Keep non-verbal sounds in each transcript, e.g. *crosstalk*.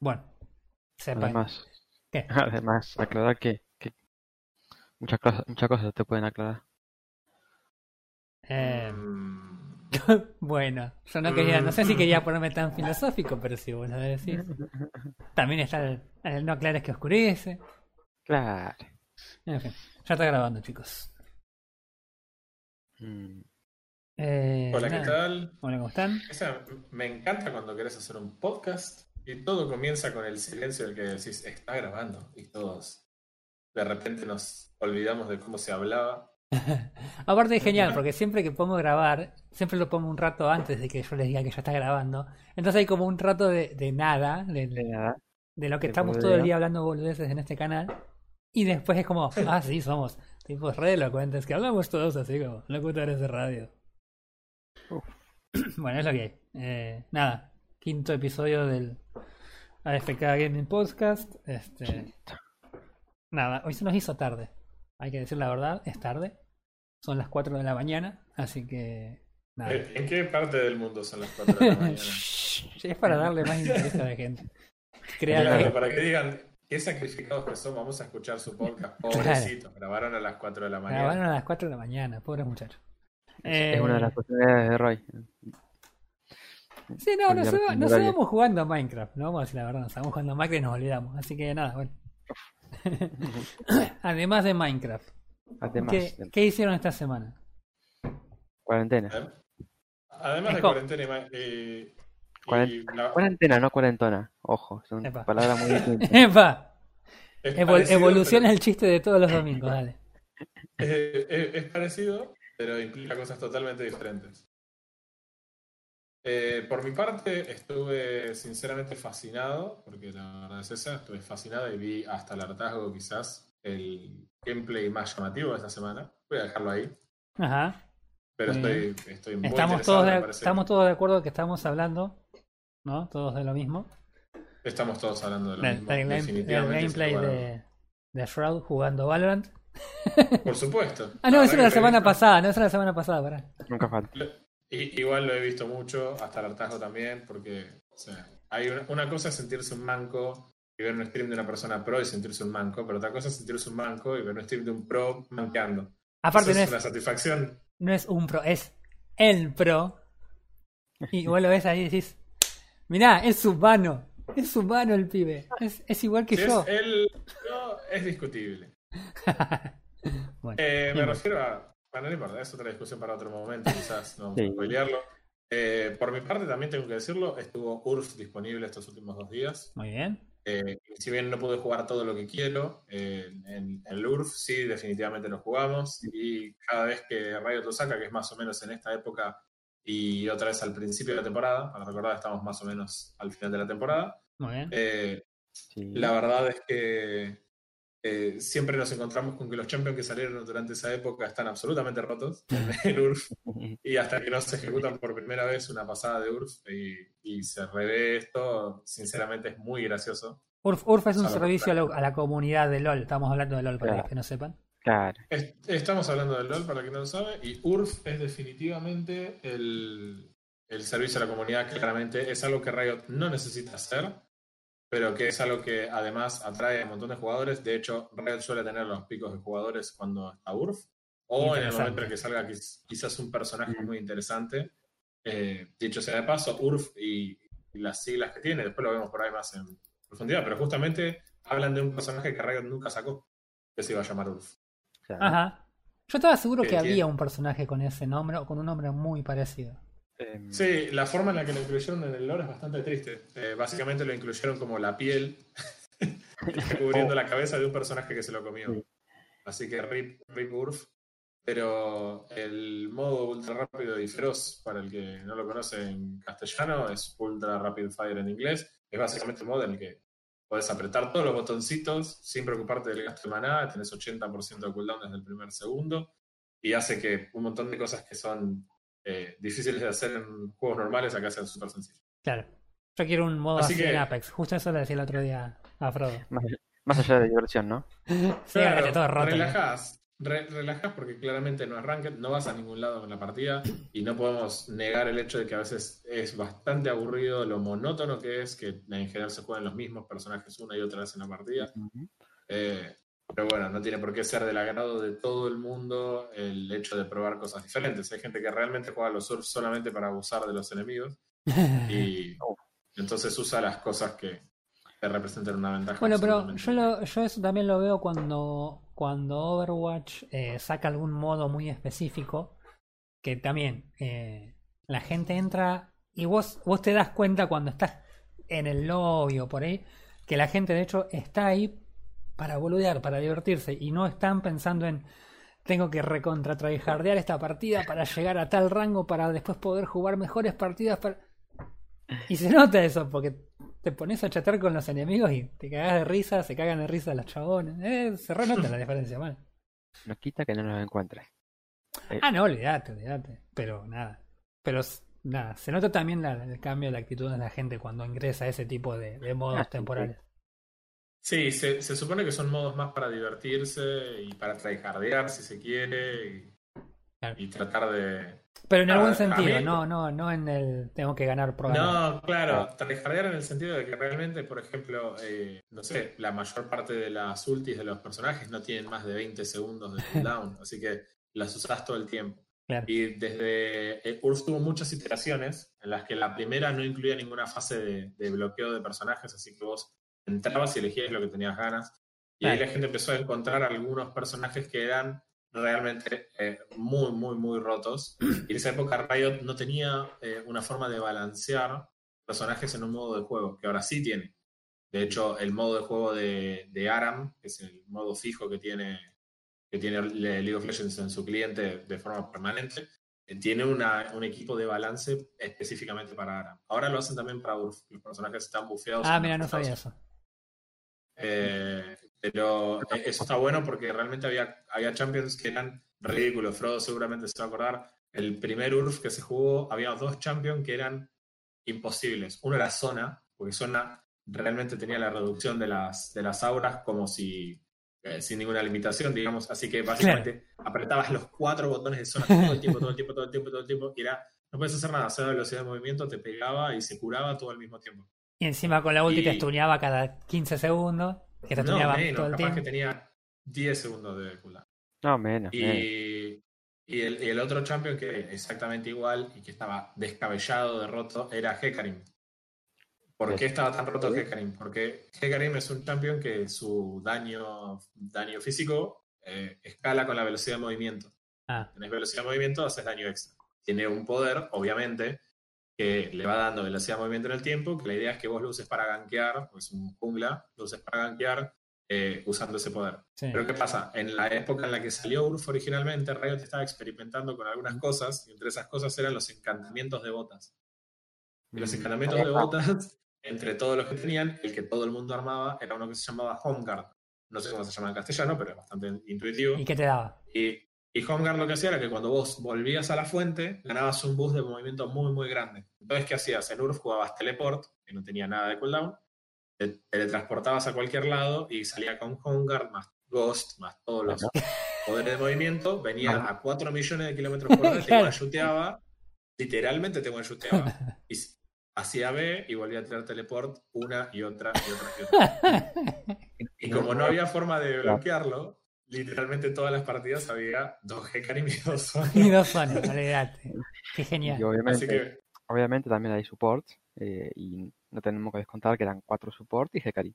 Bueno, sepan. Además, ¿Qué? *laughs* además, aclarar que, que muchas cosas, muchas cosas te pueden aclarar. Eh, Mm, *laughs* bueno, yo no quería, no sé si quería ponerme tan filosófico, pero si vos lo decís. También está el, el no aclares que oscurece. Claro. En fin, ya está grabando, chicos. Mm, Eh, Hola, ¿qué nada. tal? Hola, ¿cómo están? Esa- me encanta cuando querés hacer un podcast y todo comienza con el silencio del que decís, está grabando. Y todos de repente nos olvidamos de cómo se hablaba. *laughs* Aparte es genial, porque siempre que podemos grabar, siempre lo pongo un rato antes de que yo les diga que ya está grabando. Entonces hay como un rato de, de nada, de, de nada. de lo que de estamos todo el día hablando boludeces en este canal. Y después es como, *laughs* ah, sí, somos tipos re elocuentes, que hablamos todos así como locutores de radio. Uf. *clears throat* Bueno, es lo que hay. Eh, nada, quinto episodio del AFK Gaming Podcast. Este, nada, hoy se nos hizo tarde. Hay que decir la verdad, es tarde. Son las 4 de la mañana, así que nada. Eh, ¿En qué parte del mundo son las 4 de la mañana? *laughs* es para darle más interés a la gente. Claro, que- para que digan qué sacrificados que son, vamos a escuchar su podcast. *laughs* Pobrecitos, grabaron a las 4 de la mañana. Grabaron a las 4 de la mañana, pobres muchachos. Es una de Eh, las posibilidades de Roy. Sí, no, iba- del nos horario. íbamos jugando a Minecraft, no vamos a decir la verdad, nos estábamos jugando a Minecraft y nos olvidamos. Así que nada, bueno. *laughs* Además de Minecraft, Además, ¿qué, de qué hicieron esta semana? cuarentena. ¿Eh? Además Es de cuarentena y la- Cuarentena, no cuarentona. Ojo, son Epa. palabras muy *laughs* distintas. ¡Epa! es Evol- parecido, evoluciona pero- el chiste de todos los domingos, dale. *laughs* Es parecido, pero implica cosas totalmente diferentes. Eh, por mi parte, estuve sinceramente fascinado, porque la verdad es esa, estuve fascinado y vi hasta el hartazgo quizás el gameplay más llamativo de esta semana. Voy a dejarlo ahí, Ajá. pero estoy, estoy muy Estamos todos, de, estamos todos de acuerdo que estamos hablando, ¿no? Todos de lo mismo. estamos todos hablando de lo Del, mismo. del definitivamente, gameplay de, de Shroud jugando Valorant. Por supuesto. *laughs* Ah, no, eso era la semana pasada, no, eso era la semana pasada, pará. Nunca falta. I- igual lo he visto mucho, hasta el hartazgo también, porque o sea, hay una, una cosa es sentirse un manco y ver un stream de una persona pro y sentirse un manco, pero otra cosa es sentirse un manco y ver un stream de un pro manqueando. Aparte Eso no es es, una satisfacción. no es un pro, es el pro. Y vos lo ves ahí y decís, mirá, es humano, es humano el pibe, es, es igual que Si es yo. él, no, es discutible. Bueno, *laughs* Eh, me refiero a. Bueno, no importa, es otra discusión para otro momento, quizás, no Sí. spoilearlo. Eh, por mi parte, también tengo que decirlo, estuvo URF disponible estos últimos dos días. Muy bien. Eh, si bien no pude jugar todo lo que quiero, eh, en el URF sí, definitivamente lo jugamos. Y cada vez que Riot lo saca, que es más o menos en esta época y otra vez al principio de la temporada, para recordar, estamos más o menos al final de la temporada. Muy bien. eh, Sí. la verdad es que eh, siempre nos encontramos con que los champions que salieron durante esa época están absolutamente rotos en *laughs* URF. Y *laughs* hasta que no se ejecutan por primera vez una pasada de URF y, y se revé esto, sinceramente es muy gracioso. Urf, Urf es un servicio a, lo- a la comunidad de LOL. Estamos hablando de LOL para Claro. los que no sepan. Claro. Es- Estamos hablando del LOL para quien no lo sabe, y URF es definitivamente el, el servicio a la comunidad, claramente. Es algo que Riot no necesita hacer, pero que es algo que además atrae a un montón de jugadores. De hecho, Riot suele tener los picos de jugadores cuando está URF, o en el momento en que salga quiz- quizás un personaje muy interesante. Eh, dicho sea de paso, URF y, y las siglas que tiene, después lo vemos por ahí más en profundidad, pero justamente hablan de un personaje que Riot nunca sacó, que se iba a llamar URF. Ajá. Yo estaba seguro Que había un personaje con ese nombre o con un nombre muy parecido. Em, Sí, la forma en la que lo incluyeron en el lore es bastante triste. Eh, básicamente lo incluyeron como la piel *laughs* cubriendo la cabeza de un personaje que se lo comió. Sí. Así que Rip, Rip Urf. Pero el modo ultra rápido y feroz, para el que no lo conoce en castellano, es Ultra Rapid Fire en inglés. Es básicamente un modo en el que puedes apretar todos los botoncitos sin preocuparte del gasto de maná, tenés 80% de cooldown desde el primer segundo y hace que un montón de cosas que son eh, difíciles de hacer en juegos normales acá sean súper sencillos. Claro. Yo quiero un modo Así así, que- en Apex. Justo eso le decía el otro día a Frodo. más, más allá de diversión, ¿no? Sí, ahora que todo roto. relajás, re- relajás porque claramente no es ranked, no vas a ningún lado con la partida y no podemos negar el hecho de que a veces es bastante aburrido lo monótono que es, que en general se juegan los mismos personajes una y otra vez en la partida. Eh, pero bueno, no tiene por qué ser del agrado de todo el mundo el hecho de probar cosas diferentes. Hay gente que realmente juega a los surf solamente para abusar de los enemigos *laughs* y Oh. entonces usa las cosas que te representan una ventaja. Bueno, pero yo, lo- yo eso también lo veo cuando, cuando Overwatch eh, saca algún modo muy específico, que también eh, la gente entra y vos, vos te das cuenta cuando estás en el lobby o por ahí, que la gente de hecho está ahí para boludear, para divertirse, y no están pensando en tengo que recontra tryhardear esta partida para llegar a tal rango para después poder jugar mejores partidas para... Y se nota eso, porque te pones a chatear con los enemigos y te cagás de risa, se cagan de risa los chabones. Eh, se renota la diferencia, mal. No quita que no los encuentres. Ah, no, olvídate, olvídate. Pero nada. Pero nada, se nota también la- el cambio de la actitud de la gente cuando ingresa a ese tipo de, de Ah, modos sí, temporales. Sí, se, se supone que son modos más para divertirse y para tryhardear si se quiere y, Claro. y tratar de... Pero en el Ah, buen a sentido, mí- no, no, no en el tengo que ganar por. No, claro, tryhardear en el sentido de que realmente, por ejemplo, eh, no sé, la mayor parte de las ultis de los personajes no tienen más de 20 segundos de *laughs* cooldown, así que las usás todo el tiempo. Claro. Y desde eh, URF tuvo muchas iteraciones en las que la primera no incluía ninguna fase de, de bloqueo de personajes, así que vos entrabas y elegías lo que tenías ganas. Y ahí la gente empezó a encontrar algunos personajes que eran realmente eh, muy, muy, muy rotos. Y en esa época Riot no tenía eh, una forma de balancear personajes en un modo de juego, que ahora sí tiene. De hecho, el modo de juego de, de Aram, que es el modo fijo que tiene, que tiene Le- League of Legends en su cliente de forma permanente, eh, tiene una- un equipo de balance específicamente para Aram. Ahora lo hacen también para Urf. Los personajes están bufeados. Ah, mira, no sabía eso. Eh, pero eh, eso está bueno porque realmente había, había champions que eran ridículos. Frodo seguramente se va a acordar. El primer URF que se jugó, había dos champions que eran imposibles. Uno era Zona, porque Zona realmente tenía la reducción de las, de las auras como si eh, sin ninguna limitación, digamos. Así que básicamente apretabas los cuatro botones de Zona todo el tiempo, todo el tiempo, todo el tiempo, todo el tiempo. Y era, no puedes hacer nada, cero velocidad de movimiento, te pegaba y se curaba todo al mismo tiempo. Y encima con la ulti te Y- stuneaba cada 15 segundos. Que te No, menos, todo el capaz tiempo. que tenía 10 segundos de cooldown. No, menos. menos. Y, y el, y el otro champion que exactamente igual y que estaba descabellado de roto era Hecarim. ¿Por qué estaba tan roto Hecarim? Porque Hecarim es un champion que su daño, daño físico eh, escala con la velocidad de movimiento. Ah, Tenés velocidad de movimiento, haces daño extra. Tiene un poder, obviamente, que le va dando velocidad de movimiento en el tiempo, que la idea es que vos lo uses para gankear, pues un jungla, lo uses para gankear eh, usando ese poder. sí. Pero ¿qué pasa? En la época en la que salió URF originalmente, Riot estaba experimentando con algunas cosas, y entre esas cosas eran los encantamientos de botas. Y los Mm, encantamientos de botas, *laughs* entre todos los que tenían, el que todo el mundo armaba era uno que se llamaba Homeguard. No sé cómo se llama en castellano, pero es bastante intuitivo. ¿Y qué te daba? Y, y Homeguard lo que hacía era que cuando vos volvías a la fuente, ganabas un boost de movimiento muy, muy grande. Entonces, ¿qué hacías? En URF jugabas teleport, que no tenía nada de cooldown, te teletransportabas a cualquier lado y salía con Homeguard, más Ghost, más todos los poderes de movimiento, venía a 4 millones de kilómetros por hora, te one-shooteaba, *laughs* literalmente te one-shooteaba. *laughs* Y hacía B y volvía a tirar teleport una y otra y otra y otra. *laughs* Y como no había forma de bloquearlo, literalmente todas las partidas había dos Hecarim *laughs* y dos y dos olvídate. Qué Y genial. obviamente, Así que, obviamente también hay support. eh, y no tenemos que descontar que eran cuatro support y Hekari.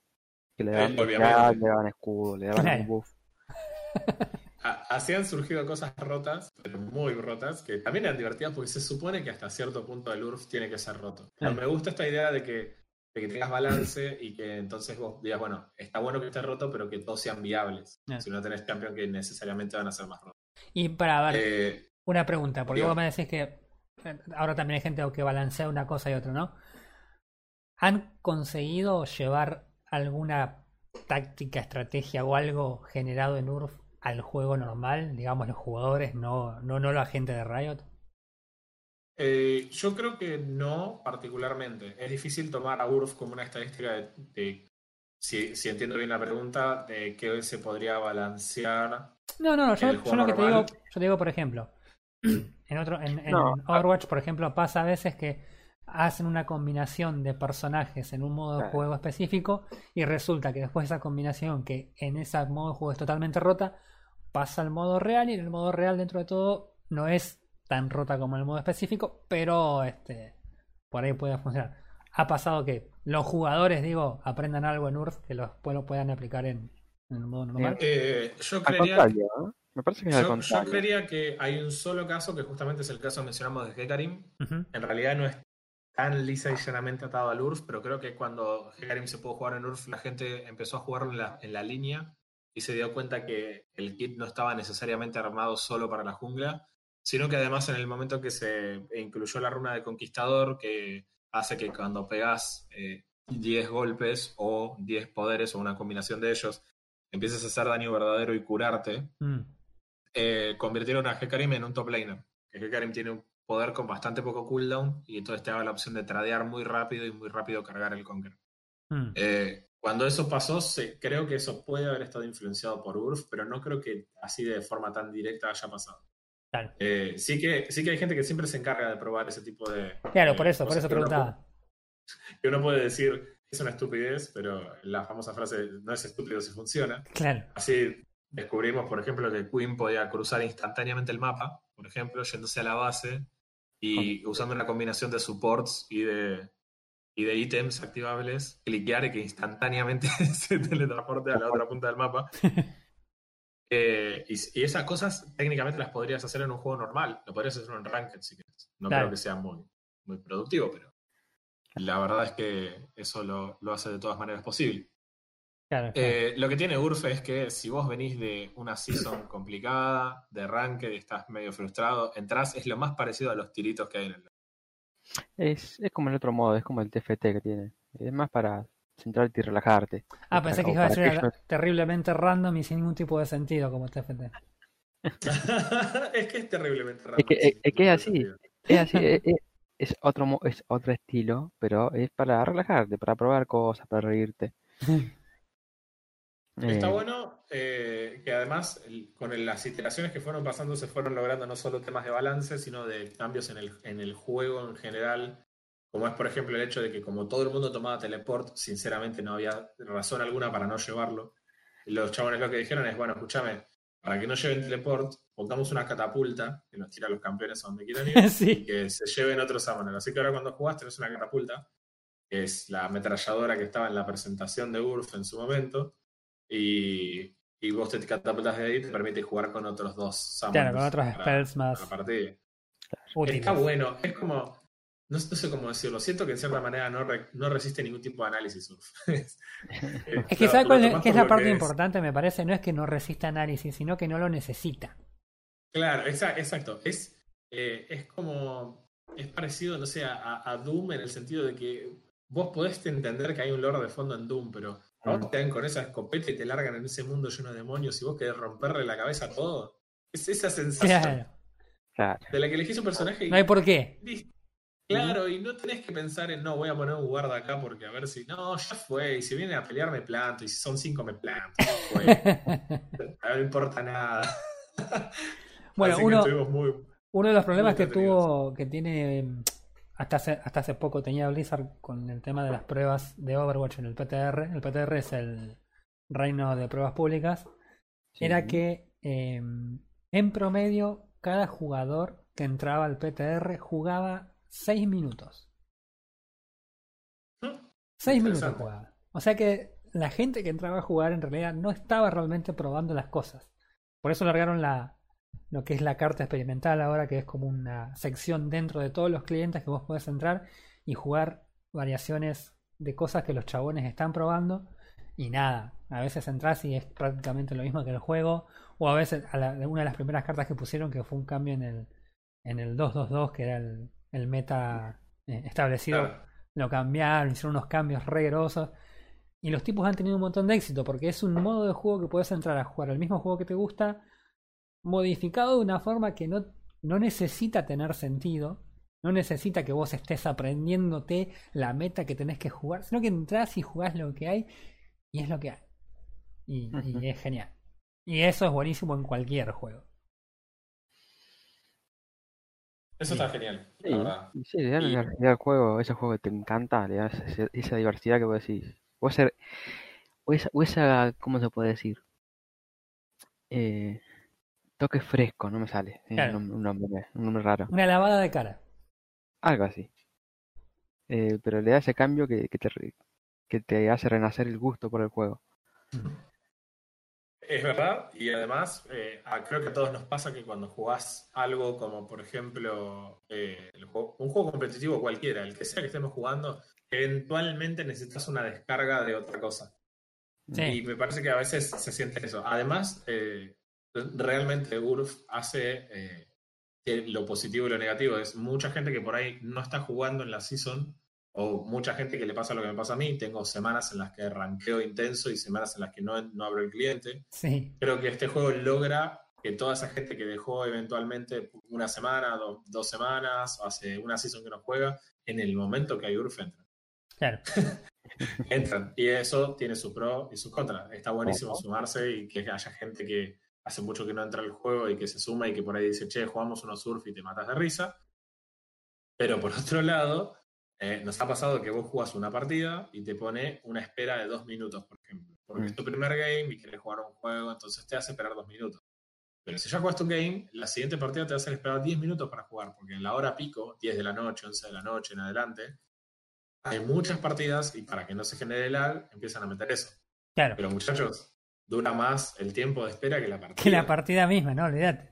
Que le daban Eh, velocidad, obviamente. le daban escudo, le daban Claro. un buff. *laughs* así han surgido cosas rotas, pero muy rotas, que también eran divertidas porque se supone que hasta cierto punto el URF tiene que ser roto. Pero Claro. me gusta esta idea de que, de que tengas balance y que entonces vos digas, bueno, está bueno que esté roto, pero que todos sean viables. Ah. Si no tenés champion que necesariamente van a ser más rotos. Y para ver, Eh, una pregunta, porque diga. vos me decís que eh, ahora también hay gente que balancea una cosa y otra, ¿no? ¿Han conseguido llevar alguna táctica, estrategia o algo generado en URF al juego normal? Digamos, los jugadores, no, no, no la gente de Riot. Eh, yo creo que no particularmente. Es difícil tomar a URF como una estadística de, de- si, si entiendo bien la pregunta, de qué se podría balancear. No, no, no, yo, lo que te digo, yo te digo, por ejemplo, en otro, en, en No, Overwatch, por ejemplo, pasa a veces que hacen una combinación de personajes en un modo de juego específico y resulta que después esa combinación que en ese modo de juego es totalmente rota, pasa al modo real y en el modo real dentro de todo no es tan rota como el modo específico, pero este por ahí puede funcionar. Ha pasado que los jugadores, digo, aprendan algo en URF que los- después lo puedan aplicar en, en el modo normal. Eh, yo Al creería ¿eh? Me parece que Yo, yo creería que hay un solo caso, que justamente es el caso que mencionamos de Hecarim. En realidad no es tan lisa y llanamente atado al URF, pero creo que cuando Hecarim se pudo jugar en URF, la gente empezó a jugarlo en la, en la línea y se dio cuenta que el kit no estaba necesariamente armado solo para la jungla, sino que además en el momento que se incluyó la runa de Conquistador, que hace que cuando pegas eh, 10 golpes o 10 poderes o una combinación de ellos, empieces a hacer daño verdadero y curarte, Mm. eh, convirtieron a Hecarim en un top laner. Hecarim tiene un poder con bastante poco cooldown y entonces te daba la opción de tradear muy rápido y muy rápido cargar el Conquer. Mm. Eh, cuando eso pasó, se- creo que eso puede haber estado influenciado por URF, pero no creo que así de forma tan directa haya pasado. Claro. Eh, sí, que, sí que hay gente que siempre se encarga de probar ese tipo de. Claro, por eso, por eso preguntaba. *laughs* Que uno puede decir, es una estupidez, pero la famosa frase no es estúpido si funciona. Claro. Así descubrimos, por ejemplo, que Queen podía cruzar instantáneamente el mapa, por ejemplo, yéndose a la base y usando una combinación de supports y de, y de ítems activables, cliquear y que instantáneamente *laughs* se teletransporte a la otra punta del mapa. *laughs* Eh, y, y esas cosas técnicamente las podrías hacer en un juego normal, lo podrías hacer en Ranked si quieres. No Claro. creo que sea muy, muy productivo, pero la verdad es que eso lo, lo hace de todas maneras posible. Claro, claro. Eh, lo que tiene Urf es que si vos venís de una season *coughs* complicada, de ranked, y estás medio frustrado, entrás, es lo más parecido a los tiritos que hay en el. Es, es como el otro modo, es como el TFT que tiene. Es más para centrarte y relajarte. ah, pensé para- que iba a ser aquellos- terriblemente random y sin ningún tipo de sentido como TFT. *laughs* es que es terriblemente raro. Es que- es- es que es así. Es así, es, es- es otro, es otro estilo, pero es para relajarte, para probar cosas, para reírte. *laughs* Está Eh, bueno eh, que además el- con el- las iteraciones que fueron pasando se fueron logrando no solo temas de balance, sino de cambios en el, en el juego en general. Como es, por ejemplo, el hecho de que como todo el mundo tomaba teleport, sinceramente no había razón alguna para no llevarlo. Y los chabones lo que dijeron es, bueno, escúchame, para que no lleven teleport, pongamos una catapulta que nos tira a los campeones a donde quieran ir *laughs* y sí. que se lleven otros summoners. Así que ahora cuando jugás tenés una catapulta, que es la ametralladora que estaba en la presentación de URF en su momento, y, y vos te catapultas de ahí y te permite jugar con otros dos summoners. Claro, con otros para- spells para más la partida. Está bueno, es como, no, no sé cómo decirlo, siento que en cierta manera no, re- no resiste ningún tipo de análisis URF. *laughs* es, que ¿sabes cuál es, la parte importante, me parece? No es que no resista análisis, sino que no lo necesita. Claro, exa- exacto. Es, eh, es como. Es parecido, no sé, a, a Doom en el sentido de que vos podés entender que hay un lore de fondo en Doom, pero a vos te dan con esa escopeta y te largan en ese mundo lleno de demonios y vos querés romperle la cabeza a todo. Es esa sensación Claro. claro. de la que elegís un personaje y. No hay por qué. Listo. Claro, y no tenés que pensar en no, voy a poner un guarda acá porque a ver si. No, ya fue. Y si viene a pelear, me planto. Y si son cinco, me planto. Ya fue. *laughs* no importa nada. Bueno, Así uno, muy, uno de los problemas que tuvo, que tiene mm, hasta hace, hasta hace poco tenía Blizzard con el tema de las pruebas de Overwatch en el PTR. El PTR es el reino de pruebas públicas. Era que eh, en promedio cada jugador que entraba al PTR jugaba 6 minutos. ¿no? 6 minutos jugaba. O sea que la gente que entraba a jugar en realidad no estaba realmente probando las cosas. Por eso largaron la, lo que es la carta experimental ahora, que es como una sección dentro de todos los clientes que vos podés entrar y jugar variaciones de cosas que los chabones están probando. Y nada, a veces entras y es prácticamente lo mismo que el juego. O a veces, a la- una de las primeras cartas que pusieron, que fue un cambio en el, en el 2-2-2, que era el, el meta eh, establecido, Claro. lo cambiaron, hicieron unos cambios re grosos. Y los tipos han tenido un montón de éxito porque es un modo de juego que puedes entrar a jugar el mismo juego que te gusta, modificado de una forma que no, no necesita tener sentido, no necesita que vos estés aprendiéndote la meta que tenés que jugar, sino que entras y jugás lo que hay y es lo que hay. Y, es genial. Y eso es buenísimo en cualquier juego. Eso está genial, Sí, la sí, le dan Y- diversidad al juego, ese juego que te encanta, le das ese- esa diversidad que vos decís. O ese, o esa, o esa, ¿cómo se puede decir? Eh, toque fresco, no me sale. Claro. un, un nombre, un nombre raro. Una lavada de cara. Algo así. Eh, pero le da ese cambio que, que te, que te hace renacer el gusto por el juego. Es verdad, y además eh, creo que a todos nos pasa que cuando jugás algo como por ejemplo eh, el juego- un juego competitivo cualquiera, el que sea que estemos jugando, eventualmente necesitas una descarga de otra cosa. Sí. Y me parece que a veces se siente eso. Además, eh, realmente URF hace eh, lo positivo y lo negativo. Es mucha gente que por ahí no está jugando en la season, o mucha gente que le pasa lo que me pasa a mí. Tengo semanas en las que ranqueo intenso y semanas en las que no, no abro el cliente. Sí. Creo que este juego logra que toda esa gente que dejó eventualmente una semana, do- dos semanas, o hace una season que no juega, en el momento que hay URF entra Claro. *laughs* entran. Y eso tiene su pro y sus contras. Está buenísimo sumarse y que haya gente que hace mucho que no entra al juego y que se suma y que por ahí dice, che, jugamos unos surf y te matas de risa. Pero por otro lado, eh, nos ha pasado que vos jugás una partida y te pone una espera de dos minutos, por ejemplo. Porque Mm. es tu primer game y querés jugar un juego, entonces te hace esperar dos minutos. Pero si ya jugaste un game, la siguiente partida te va a hacer esperar 10 minutos para jugar, porque en la hora pico, 10 de la noche, 11 de la noche en adelante, hay muchas partidas y para que no se genere lag, empiezan a meter eso. Claro. Pero muchachos, dura más el tiempo de espera que la partida. Que la partida misma, no, olvídate.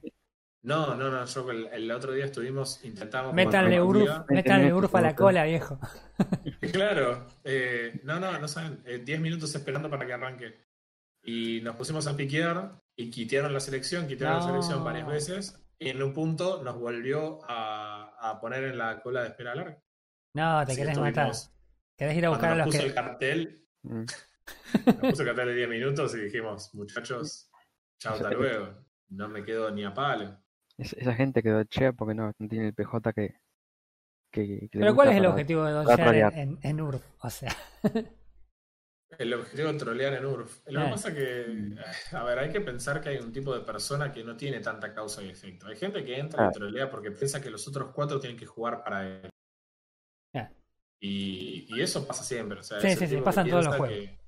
No, no, no, yo el, el otro día estuvimos, intentamos... Métanle Urf, a la cola, viejo. *laughs* Claro, eh, no, no, no saben, eh, 10 minutos esperando para que arranque. Y nos pusimos a piquear y quitearon la selección, quitearon No. la selección varias veces y en un punto nos volvió a, a poner en la cola de espera larga. No, te Así que querés matar. Querés ir a Cuando buscar a nos los puso que. el cartel, Mm. nos puso el cartel de 10 minutos y dijimos, muchachos, chao, hasta *laughs* luego. No me quedo ni a palo. Es- esa gente quedó chea porque no, no tiene el PJ que, que, que le Pero ¿cuál es el objetivo de trolear. en, en, en Urf? O sea, El objetivo es trolear en URF. Lo que Ah. pasa que, a ver, hay que pensar que hay un tipo de persona que no tiene tanta causa y efecto. Hay gente que entra Ah. y trolea porque piensa que los otros cuatro tienen que jugar para él. Ah. Y, y eso pasa siempre. O sea, Sí, sí, sí, pasa que en todos los juegos. que-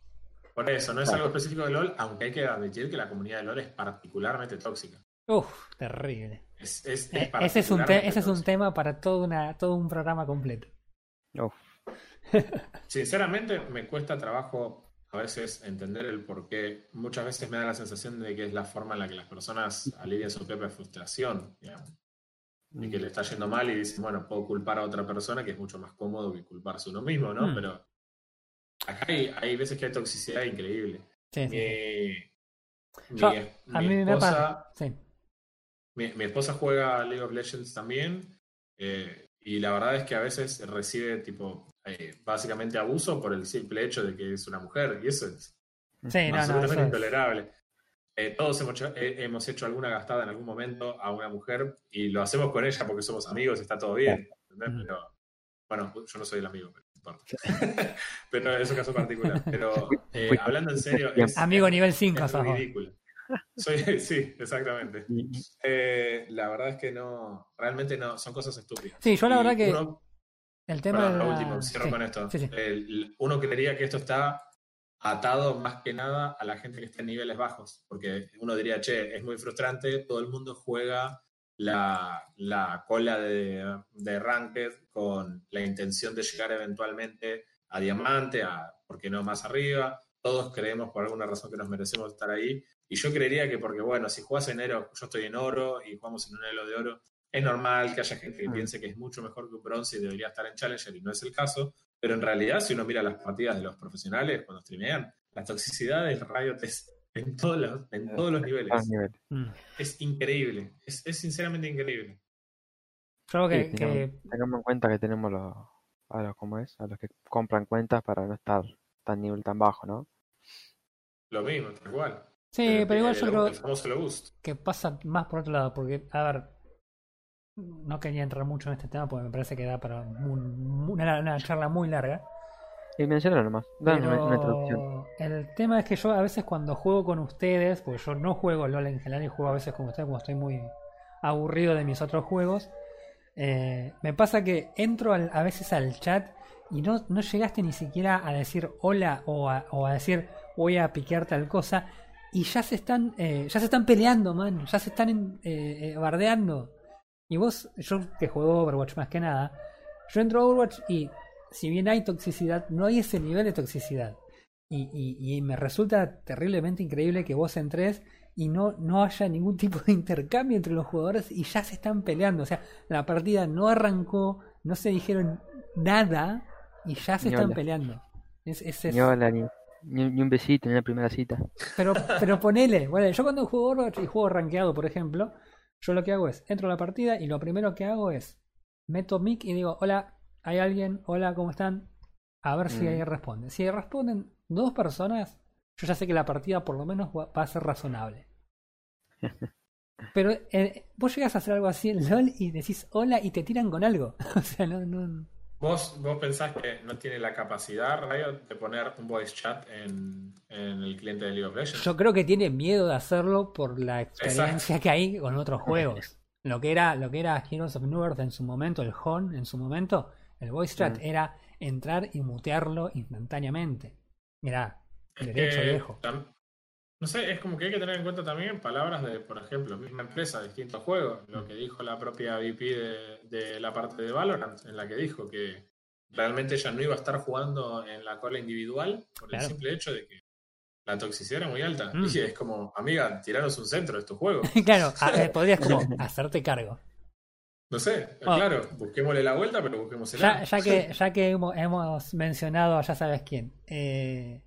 Por eso, no es algo específico de LOL, aunque hay que admitir que la comunidad de LOL es particularmente tóxica. Uff, terrible. Es, es- es Eh, ese, es un ese es un tema para todo, una, todo un programa completo. Uf, *laughs* Sinceramente, me cuesta trabajo a veces entender el por qué. Muchas veces me da la sensación de que es la forma en la que las personas alivian su propia frustración. digamos. Y que le está yendo mal y dicen, bueno, puedo culpar a otra persona, que es mucho más cómodo que culparse uno mismo, ¿no? Hmm. Pero acá hay, hay veces que hay toxicidad increíble. Sí, sí, sí. Mi, mi- Yo- mi A mí me esposa, pasa. Sí. Mi, mi esposa juega League of Legends también eh, y la verdad es que a veces recibe tipo eh, básicamente abuso por el simple hecho de que es una mujer y eso es Sí, no, no, absolutamente eso es- intolerable. Eh, todos hemos hecho, eh, hemos hecho alguna gastada en algún momento a una mujer y lo hacemos con ella porque somos amigos y está todo bien. ¿entendés? Pero, bueno, yo no soy el amigo, pero importa. *laughs* pero es un caso particular. Pero eh, hablando en serio, es, Amigo nivel 5, es ridículo. *laughs* Soy, sí, exactamente. Eh, la verdad es que no, realmente no, son cosas estúpidas. Sí, yo la Y verdad que uno- el tema perdón, de lo la- último, cierro sí, con esto. sí, sí. El- uno creería que esto está atado más que nada a la gente que está en niveles bajos, porque uno diría, che, es muy frustrante, todo el mundo juega la, la cola de, de Ranked con la intención de llegar eventualmente a Diamante, a, ¿por qué no más arriba? Todos creemos por alguna razón que nos merecemos estar ahí. Y yo creería que porque, bueno, si jugás en oro, yo estoy en oro y jugamos en un elo de oro, es normal que haya gente que Mm. piense que es mucho mejor que un bronce y debería estar en Challenger y no es el caso. Pero en realidad, si uno mira las partidas de los profesionales cuando streamean, la toxicidad del Riot es en todos los, en todos los niveles. niveles. Mm. Es increíble. Es, es sinceramente increíble. Creo que, Sí, que- tengamos, tengamos en cuenta que tenemos los, a los, ¿cómo es? A los que compran cuentas para no estar tan nivel tan bajo, ¿no? Lo mismo, tal cual. Sí, pero igual yo creo el famoso lo boost. que pasa más por otro lado, porque, a ver, no quería entrar mucho en este tema porque me parece que da para un- una, una charla muy larga. Sí, mencionalo nomás. Dame una, una introducción. El tema es que yo a veces cuando juego con ustedes, porque yo no juego LOL en general y juego a veces con ustedes cuando estoy muy aburrido de mis otros juegos, eh, me pasa que entro al- a veces al chat y no, no llegaste ni siquiera a decir hola o a, o a decir voy a piquear tal cosa y ya se están eh, ya se están peleando, man, ya se están eh, eh, bardeando. Y vos, yo que juego Overwatch más que nada, yo entro a Overwatch y si bien hay toxicidad, no hay ese nivel de toxicidad. Y, y- y me resulta terriblemente increíble que vos entres y no, no haya ningún tipo de intercambio entre los jugadores y ya se están peleando. O sea, la partida no arrancó, no se dijeron nada y ya se Ni están hola. peleando. Es, es- es- Ni hola, ni, ni, ni un besito, ni una primera cita. pero, *laughs* pero ponele, bueno, yo cuando juego Overwatch y juego rankeado, por ejemplo, yo lo que hago es, entro a la partida y lo primero que hago es, meto mic y digo, hola, ¿hay alguien? Hola, ¿cómo están? A ver si Mm. ahí responden. Si responden dos personas, yo ya sé que la partida por lo menos va va a ser razonable. *laughs* Pero eh, vos llegas a hacer algo así en LOL y decís hola y te tiran con algo. *laughs* O sea, no, no. ¿Vos, ¿Vos pensás que no tiene la capacidad, Riot, de poner un voice chat en, en el cliente de League of Legends? Yo creo que tiene miedo de hacerlo por la experiencia que hay con otros juegos. Lo que era, lo que era Heroes of New Earth en su momento, el HON en su momento, el voice chat Mm. era entrar y mutearlo instantáneamente. Mirá, Es derecho viejo. tam- No sé, es como que hay que tener en cuenta también palabras de, por ejemplo, misma empresa, distintos juegos. Lo que dijo la propia VP de, de la parte de Valorant, en la que dijo que realmente ella no iba a estar jugando en la cola individual por Claro. el simple hecho de que la toxicidad era muy alta. Mm. Y es como, amiga, tiraros un centro de tu juego. *laughs* claro, a- eh, *laughs* podrías como hacerte cargo. No sé, Oh. claro, busquémosle la vuelta, pero Ya, busquémosela. ya que, *laughs* ya que hemos, hemos mencionado a ya sabes quién. eh,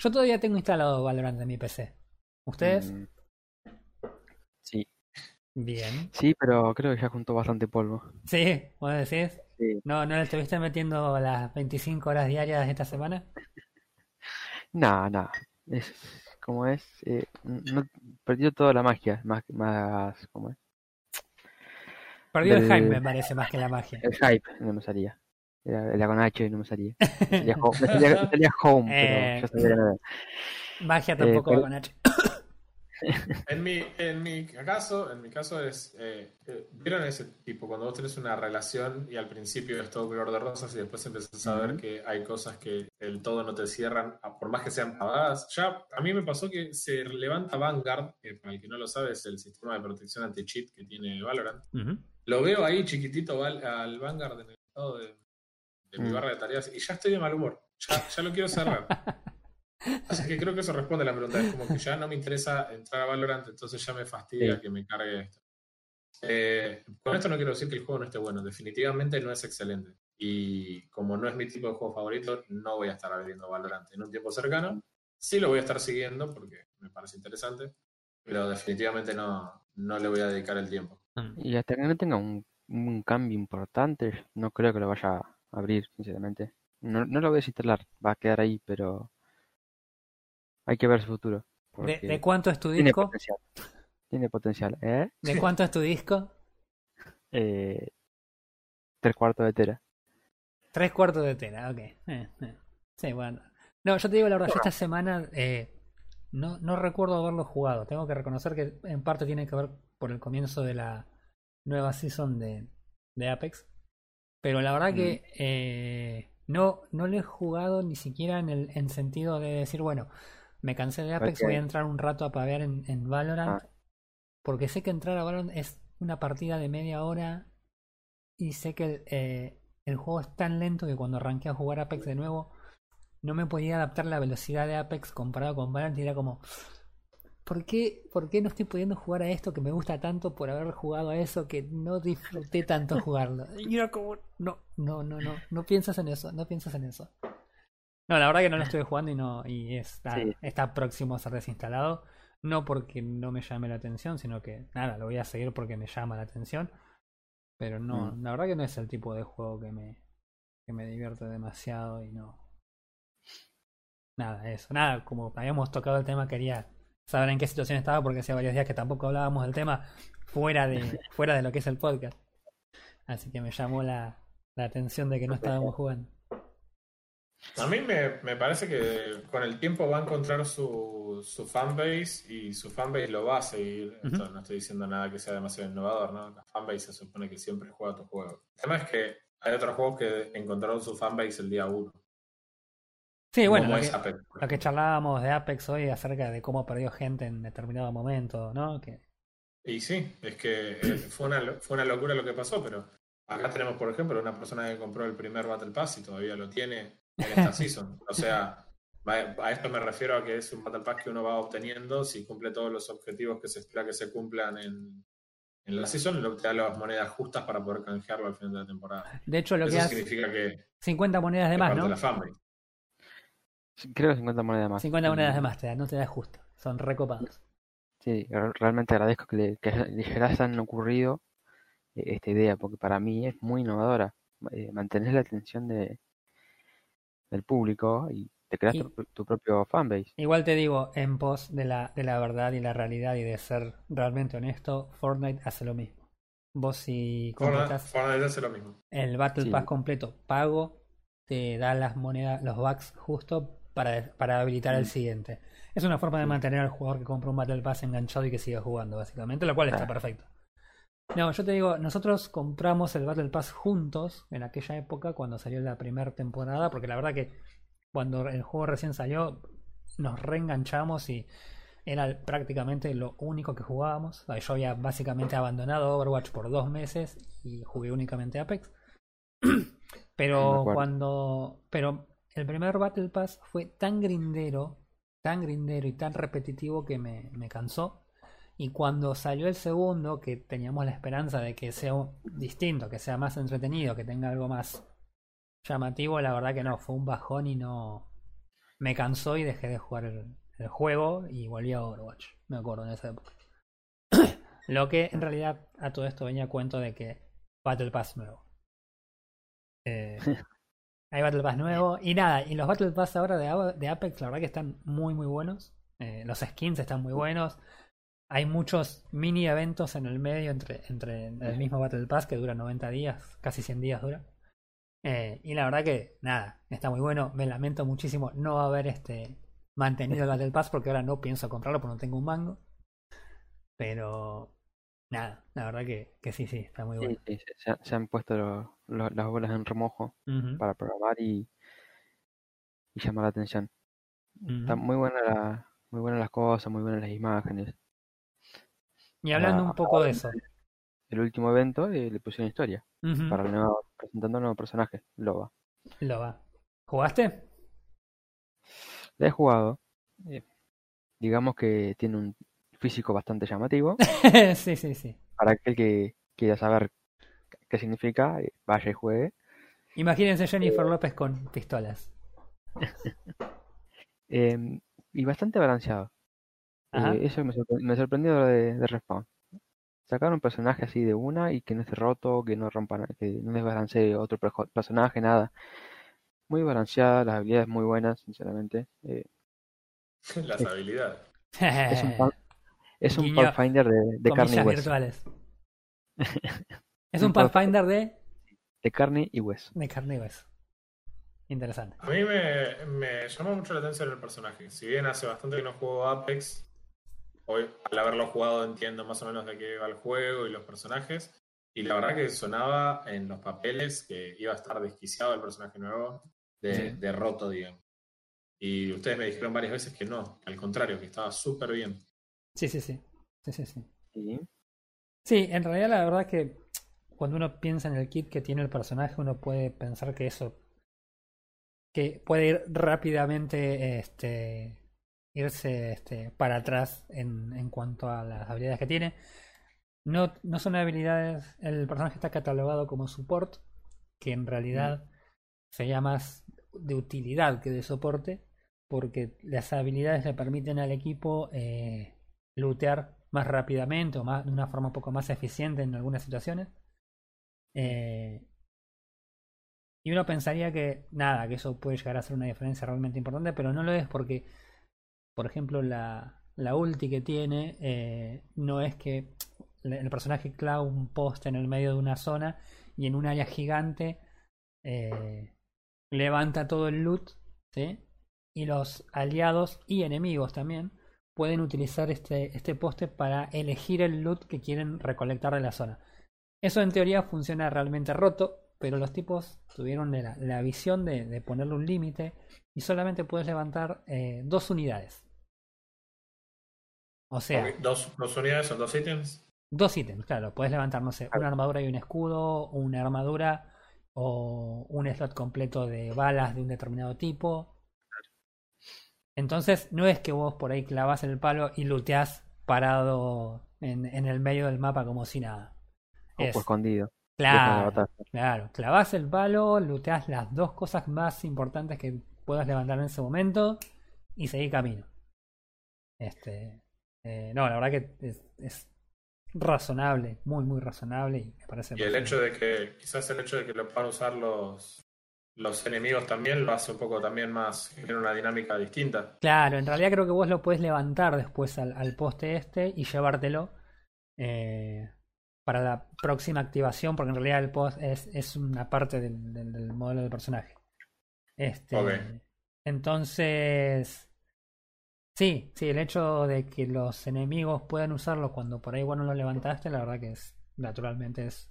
yo todavía tengo instalado Valorant en mi PC. ¿Ustedes? Mm. Sí, Bien. sí, pero creo que ya juntó bastante polvo. Sí, vos decís. Sí. ¿No, ¿No le estuviste metiendo las 25 horas diarias esta semana? *laughs* Nada, nada. Es como es. Eh, no, perdió toda la magia. Más, más como es. Perdió el hype, me parece, más que la magia. El hype no me salía. Era, era con H y no me salía. Me salía, *laughs* ho- me salía- me salía home, Eh. pero yo sabía. Magia tampoco va pero- con H. *laughs* En mi, en mi caso, en mi caso es, eh, eh, ¿vieron ese tipo? Cuando vos tenés una relación y al principio es todo color de rosas y después empezás a ver que hay cosas que el todo no te cierran, por más que sean pagadas. Ya a mí me pasó que se levanta Vanguard, que para el que no lo sabe es el sistema de protección anti-cheat que tiene Valorant. Lo veo ahí chiquitito al Vanguard en el estado de, de mi Mm. barra de tareas y ya estoy de mal humor. Ya, ya lo quiero cerrar. *laughs* Así que creo que eso responde a la pregunta. Es como que ya no me interesa entrar a Valorant, entonces ya me fastidia Sí. que me cargue esto. Eh, con esto no quiero decir que el juego no esté bueno. Definitivamente no es excelente. Y como no es mi tipo de juego favorito, no voy a estar abriendo Valorant en un tiempo cercano. Sí lo voy a estar siguiendo porque me parece interesante, pero definitivamente no, no le voy a dedicar el tiempo. Y hasta que no tenga un, un cambio importante, no creo que lo vaya a abrir, sinceramente. No, no lo voy a desinstalar, va a quedar ahí, pero hay que ver su futuro. ¿De, cuánto es tu tiene disco? potencial. Tiene potencial, ¿eh? ¿De *laughs* cuánto es tu disco? Eh, tres cuartos de tera. Tres cuartos de tela, ok. Eh, eh. Sí, bueno. No, yo te digo la verdad, yo esta semana eh, no, no recuerdo haberlo jugado. Tengo que reconocer que en parte tiene que ver por el comienzo de la nueva season de, de Apex. Pero la verdad que eh, no, no lo he jugado ni siquiera en el en sentido de decir, bueno, me cansé de Apex, voy a entrar un rato a pavear en, en Valorant. Ah. Porque sé que entrar a Valorant es una partida de media hora y sé que eh, el juego es tan lento que cuando arranqué a jugar Apex de nuevo no me podía adaptar la velocidad de Apex comparado con Valorant y era como ¿por qué, ¿por qué no estoy pudiendo jugar a esto que me gusta tanto por haber jugado a eso que no disfruté tanto jugarlo? *laughs* Y era como no, no, no, no, no piensas en eso, no piensas en eso. No, la verdad que no lo estuve jugando y no y está, Sí. está próximo a ser desinstalado. No porque no me llame la atención, sino que nada, lo voy a seguir porque me llama la atención. Pero no, Mm. la verdad que no es el tipo de juego que me, que me divierte demasiado y no. Nada, eso. Nada, como habíamos tocado el tema, quería saber en qué situación estaba porque hacía varios días que tampoco hablábamos del tema fuera de, *laughs* fuera de lo que es el podcast. Así que me llamó la, la atención de que no estábamos jugando. A mí me, me parece que con el tiempo va a encontrar su, su fanbase y su fanbase lo va a seguir. Esto no estoy diciendo nada que sea demasiado innovador, ¿no? La fanbase se supone que siempre juega tu juego. El tema es que hay otros juegos que encontraron su fanbase el día uno. Sí, bueno, lo que, Apex, lo que charlábamos de Apex hoy acerca de cómo perdió gente en determinado momento, ¿no? Que Y sí, es que eh, fue una, fue una locura lo que pasó, pero acá tenemos, por ejemplo, una persona que compró el primer Battle Pass y todavía lo tiene en esta *laughs* season. O sea, a esto me refiero a que es un Battle Pass que uno va obteniendo si cumple todos los objetivos que se espera que se cumplan en, en la season, lo te da las monedas justas para poder canjearlo al final de la temporada. de hecho lo que hace significa que 50 monedas de más, ¿no? de la Creo que 50 monedas más. 50 monedas de más te da, no te da justo. Son recopados. Sí, re- realmente agradezco que, le, que les hayan ocurrido eh, esta idea, porque para mí es muy innovadora. Eh, mantener la atención de, del público y te creas Y- tu, tu propio fanbase. Igual te digo, en pos de la, de la verdad y la realidad y de ser realmente honesto, Fortnite hace lo mismo. Vos si completas Fortnite hace lo mismo. el Battle Sí. Pass completo pago, te da las monedas, los bucks justo para, para habilitar el Mm. siguiente. Es una forma de mantener al jugador que compra un Battle Pass enganchado y que siga jugando, básicamente, lo cual está perfecto. No, yo te digo, nosotros compramos el Battle Pass juntos en aquella época cuando salió la primera temporada, porque la verdad que cuando el juego recién salió nos reenganchamos y era prácticamente lo único que jugábamos. Yo había básicamente abandonado Overwatch por dos meses y jugué únicamente Apex. *clears throat* Pero cuando. Pero el primer Battle Pass fue tan grindero, tan grindero y tan repetitivo que me, me cansó. Y cuando salió el segundo, que teníamos la esperanza de que sea distinto, que sea más entretenido, que tenga algo más llamativo, la verdad que no, fue un bajón y no. Me cansó y dejé de jugar el, el juego y volví a Overwatch. Me acuerdo en esa época. *coughs* Lo que en realidad a todo esto venía a cuento de que Battle Pass nuevo. Eh, *laughs* hay Battle Pass nuevo y nada, y los Battle Pass ahora de, de Apex la verdad que están muy muy buenos. Eh, los skins están muy buenos. Hay muchos mini eventos en el medio entre, entre el mismo Battle Pass que dura 90 días, casi 100 días dura. Eh, y la verdad que nada, está muy bueno. Me lamento muchísimo no haber este mantenido el *laughs* Battle Pass porque ahora no pienso comprarlo porque no tengo un mango. Pero nada, la verdad que, que sí, sí, está muy bueno. sí, se, se han- se han puesto lo- lo- las bolas en remojo para programar y, y llamar la atención. Están ujú. muy buenas la- muy buenas las cosas, muy buenas las imágenes. Y hablando Ah, un poco de eso. El último evento eh, le pusieron historia para el nuevo, presentando un nuevo personaje, Loba. Lo va. ¿Jugaste? La he jugado. eh, digamos que tiene un físico bastante llamativo. *laughs* sí, sí, sí. Para aquel que quiera saber qué significa, eh, vaya y juegue. Imagínense Jennifer López con pistolas. *laughs* Eh, y bastante balanceado. Eh, eso me, sorpre- me sorprendió lo de, de Respawn. Sacar un personaje así de una y que no esté roto, que no rompa, que no desbalancee otro personaje, nada. Muy balanceada, las habilidades muy buenas, sinceramente. Eh, Las habilidades. es un, es un Guiño, Pathfinder de, de carne y hueso. virtuales. *laughs* Es Un un Pathfinder. De, De carne y hueso. de carne y hueso. Interesante. A mí me, me llamó mucho la atención el personaje. Si bien hace bastante que no juego Apex, hoy al haberlo jugado entiendo más o menos de qué va el juego y los personajes. Y la verdad que sonaba en los papeles que iba a estar desquiciado el personaje nuevo, de, Sí. de roto, digamos. Y ustedes me dijeron varias veces que no, al contrario, que estaba súper bien. Sí, sí, sí. Sí, sí, sí. Sí. Sí, en realidad la verdad que cuando uno piensa en el kit que tiene el personaje, uno puede pensar que eso que puede ir rápidamente este irse este, para atrás en, en cuanto a las habilidades que tiene. No, no son habilidades, el personaje está catalogado como support, que en realidad sería más de utilidad que de soporte, porque las habilidades le permiten al equipo eh, lootear más rápidamente o más, de una forma un poco más eficiente en algunas situaciones. Eh, y uno pensaría que nada, que eso puede llegar a ser una diferencia realmente importante, pero no lo es porque, por ejemplo, la, la ulti que tiene eh, no es que el personaje clava un poste en el medio de una zona y en un área gigante eh, levanta todo el loot, ¿sí? Y los aliados y enemigos también pueden utilizar este, este poste para elegir el loot que quieren recolectar de la zona. Eso en teoría funciona realmente roto, pero los tipos tuvieron la, la visión de, de, ponerle un límite y solamente puedes levantar eh, dos unidades. O sea, Dos, dos unidades son dos ítems. dos ítems, claro. Puedes levantar, no sé, una armadura y un escudo, una armadura o un slot completo de balas de un determinado tipo. Entonces, no es que vos por ahí clavas el palo y looteás parado en, en el medio del mapa como si nada. O Es- escondido. claro, claro. Clavas el palo, looteás las dos cosas más importantes que puedas levantar en ese momento y seguir camino. Este, eh, no, la verdad que es, es razonable, muy, muy razonable y me parece Y el hecho de que, quizás el hecho de que lo puedan usar los, los enemigos también lo hace un poco también más, tiene una dinámica distinta. Claro, en realidad creo que vos lo puedes levantar después al, al poste este y llevártelo eh, para la próxima activación, porque en realidad el post es, es una parte del, del- del modelo del personaje. Este, Ok. Entonces, sí, sí, el hecho de que los enemigos puedan usarlo cuando por ahí vos no lo levantaste, la verdad que es, naturalmente es,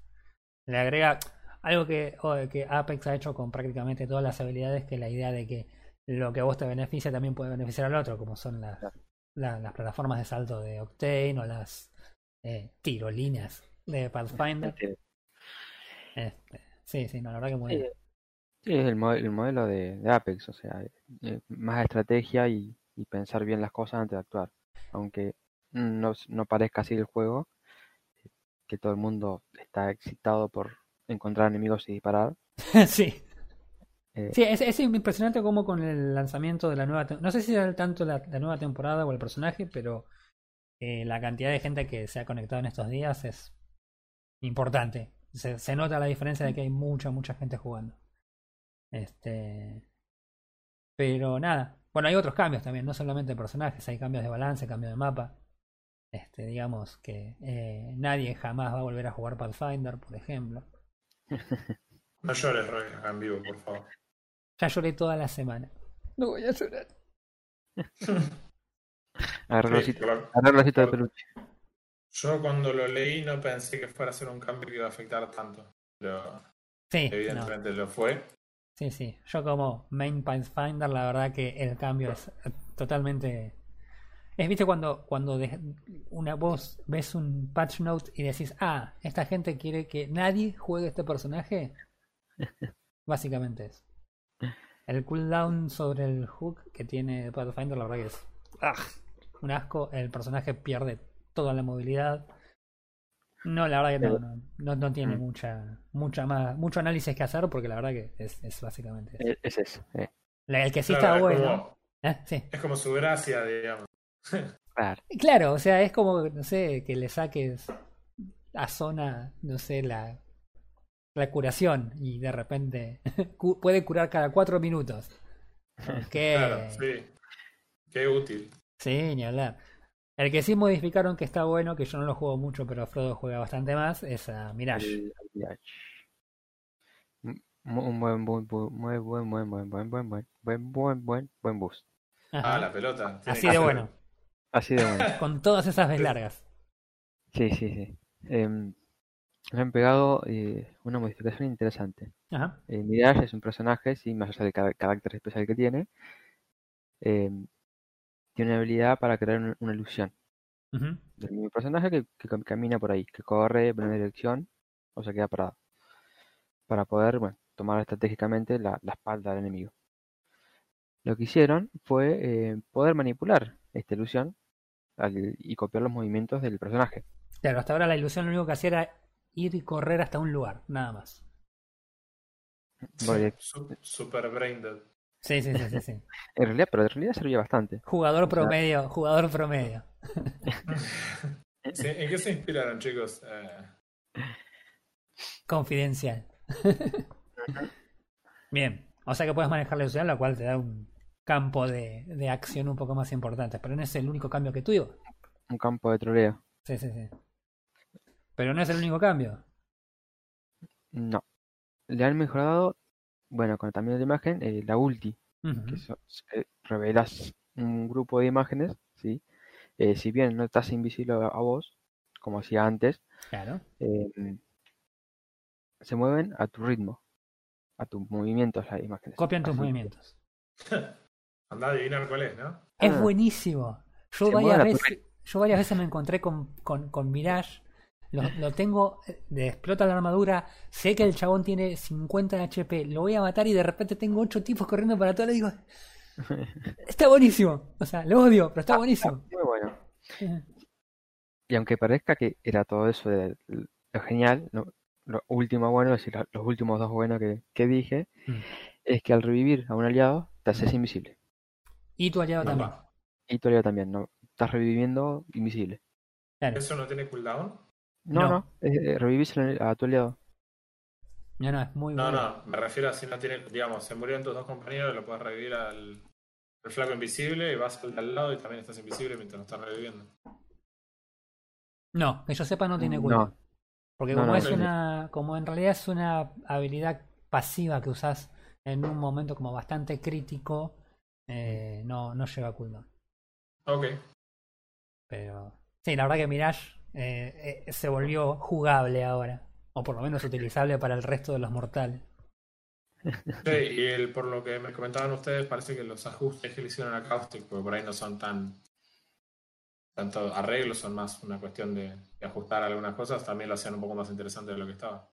le agrega algo que, que Apex ha hecho con prácticamente todas las habilidades, que la idea de que lo que a vos te beneficia también puede beneficiar al otro, como son las, la- las plataformas de salto de Octane o las eh, tirolinas de Pathfinder. Sí, Este, sí, sí, no, la verdad que muy Sí, bien. sí, es el, el modelo de, de Apex, o sea, eh, más estrategia y, y pensar bien las cosas antes de actuar. Aunque no, no parezca así el juego, que todo el mundo está excitado por encontrar enemigos y disparar. *laughs* sí. Eh, Sí, es, es impresionante como con el lanzamiento de la nueva... No sé si era tanto la, la nueva temporada o el personaje, pero eh, la cantidad de gente que se ha conectado en estos días es importante. Se, se nota la diferencia de que hay mucha, mucha gente jugando. Este... Pero nada. Bueno, hay otros cambios también, no solamente de personajes, hay cambios de balance, cambio de mapa. Este, digamos que eh, nadie jamás va a volver a jugar Pathfinder, por ejemplo. No llores, Roy, acá en vivo, por favor. Ya lloré toda la semana. No voy a llorar. agarrar Sí, claro. de peluche. Yo cuando lo leí no pensé que fuera a ser un cambio que iba a afectar tanto, pero Sí, no. evidentemente lo fue. Sí, sí. Yo como main Pathfinder, la verdad que el cambio es totalmente... Es, viste, cuando, cuando de- una voz ves un patch note y decís, ah, esta gente quiere que nadie juegue este personaje. *laughs* Básicamente es. El cooldown sobre el hook que tiene Pathfinder, la verdad que es ¡ah! un asco. El personaje pierde toda la movilidad. No, la verdad que no, no, no, no tiene Mm. mucha, mucha más, mucho análisis que hacer porque la verdad que es, es básicamente eso. Eh, Es eso. eh, El que sí Claro, está es bueno. como- ¿eh? Sí. es como su gracia, digamos. *laughs* claro. Claro, o sea, es como, no sé, que le saques a zona, no sé, la, la curación y de repente *laughs* cu- puede curar cada cuatro minutos. ¿Qué? *laughs* Claro, sí. Qué útil. Sí, ni hablar. El que sí modificaron que está bueno, que yo no lo juego mucho, pero Frodo juega bastante más, es a Mirage. El- el Mirage. Un un buen, buen, buen, muy buen, buen, buen, buen, buen, buen, buen, buen, buen, buen boost. Ajá. Ah, la pelota. Así de bueno, Así de bueno. con todas esas veces largas. Sí, sí, sí. Em, le han pegado eh, una modificación interesante. Ajá. Eh, Mirage es un personaje, sí, más allá del ca- carácter especial que tiene, em, tiene una habilidad para crear una, una ilusión Ujú. del mismo personaje que, que cam- camina por ahí, que corre en una dirección o se queda parado, para poder, bueno, tomar estratégicamente la, la espalda del enemigo. Lo que hicieron fue eh, poder manipular esta ilusión al- y copiar los movimientos del personaje. Claro, hasta ahora la ilusión lo único que hacía era ir y correr hasta un lugar, nada más. Porque, Super brain dead. Sí, sí, sí, sí. sí. *laughs* en realidad, pero en realidad servía bastante. Jugador O sea- promedio, jugador promedio. Sí, ¿En qué se inspiraron, chicos? Eh, Confidencial. *laughs* Bien, o sea que puedes manejar la ilusión, lo cual te da un campo de, de acción un poco más importante. Pero no es el único cambio que tuvo. Un campo de troleo. Sí, sí, sí. Pero no es el único cambio. No. Le han mejorado Bueno, con el tamaño de la imagen, eh, la ulti, que so- eh, revelas un grupo de imágenes, ¿sí? Eh, si bien no estás invisible a, a vos, como hacía antes, Claro. eh, se mueven a tu ritmo, a tus movimientos las imágenes. Copian tus Así movimientos. *laughs* Andá a adivinar cuál es, ¿no? Es Ah. buenísimo. Yo Se varias, veces, yo varias veces me encontré con, con, con Mirage. Lo, lo tengo, eh, le explota la armadura. Sé que el chabón tiene 50 de HP. Lo voy a matar y de repente tengo 8 tipos corriendo para todo. Le digo, *laughs* está buenísimo. O sea, lo odio, pero está buenísimo. Muy bueno. Y aunque parezca que era todo eso de lo genial, lo, lo último bueno, es decir, los últimos dos buenos que, que dije, Mm. es que al revivir a un aliado te haces invisible. Y tu aliado No también. va. Y tu aliado también, ¿no? Estás reviviendo invisible. Claro. ¿Eso no tiene cooldown? No, No. no, eh, revivís a tu aliado. No, no, es muy No, bueno. no, me refiero a si no tiene, digamos, se murieron tus dos compañeros, lo puedes revivir al, al flaco invisible y vas al de al lado y también estás invisible mientras lo estás reviviendo. No, que yo sepa no tiene No. cooldown. Porque No, como no, es una, como en realidad es una habilidad pasiva que usas en un momento como bastante crítico, eh, no, no lleva cooldown. Ok. Pero sí, la verdad que Mirage eh, eh, se volvió jugable ahora. O por lo menos utilizable para el resto de los mortales. *laughs* Sí, y el, por lo que me comentaban ustedes, parece que los ajustes que le hicieron a Caustic, porque por ahí no son tan tanto arreglos, son más una cuestión de, de ajustar algunas cosas, también lo hacían un poco más interesante de lo que estaba.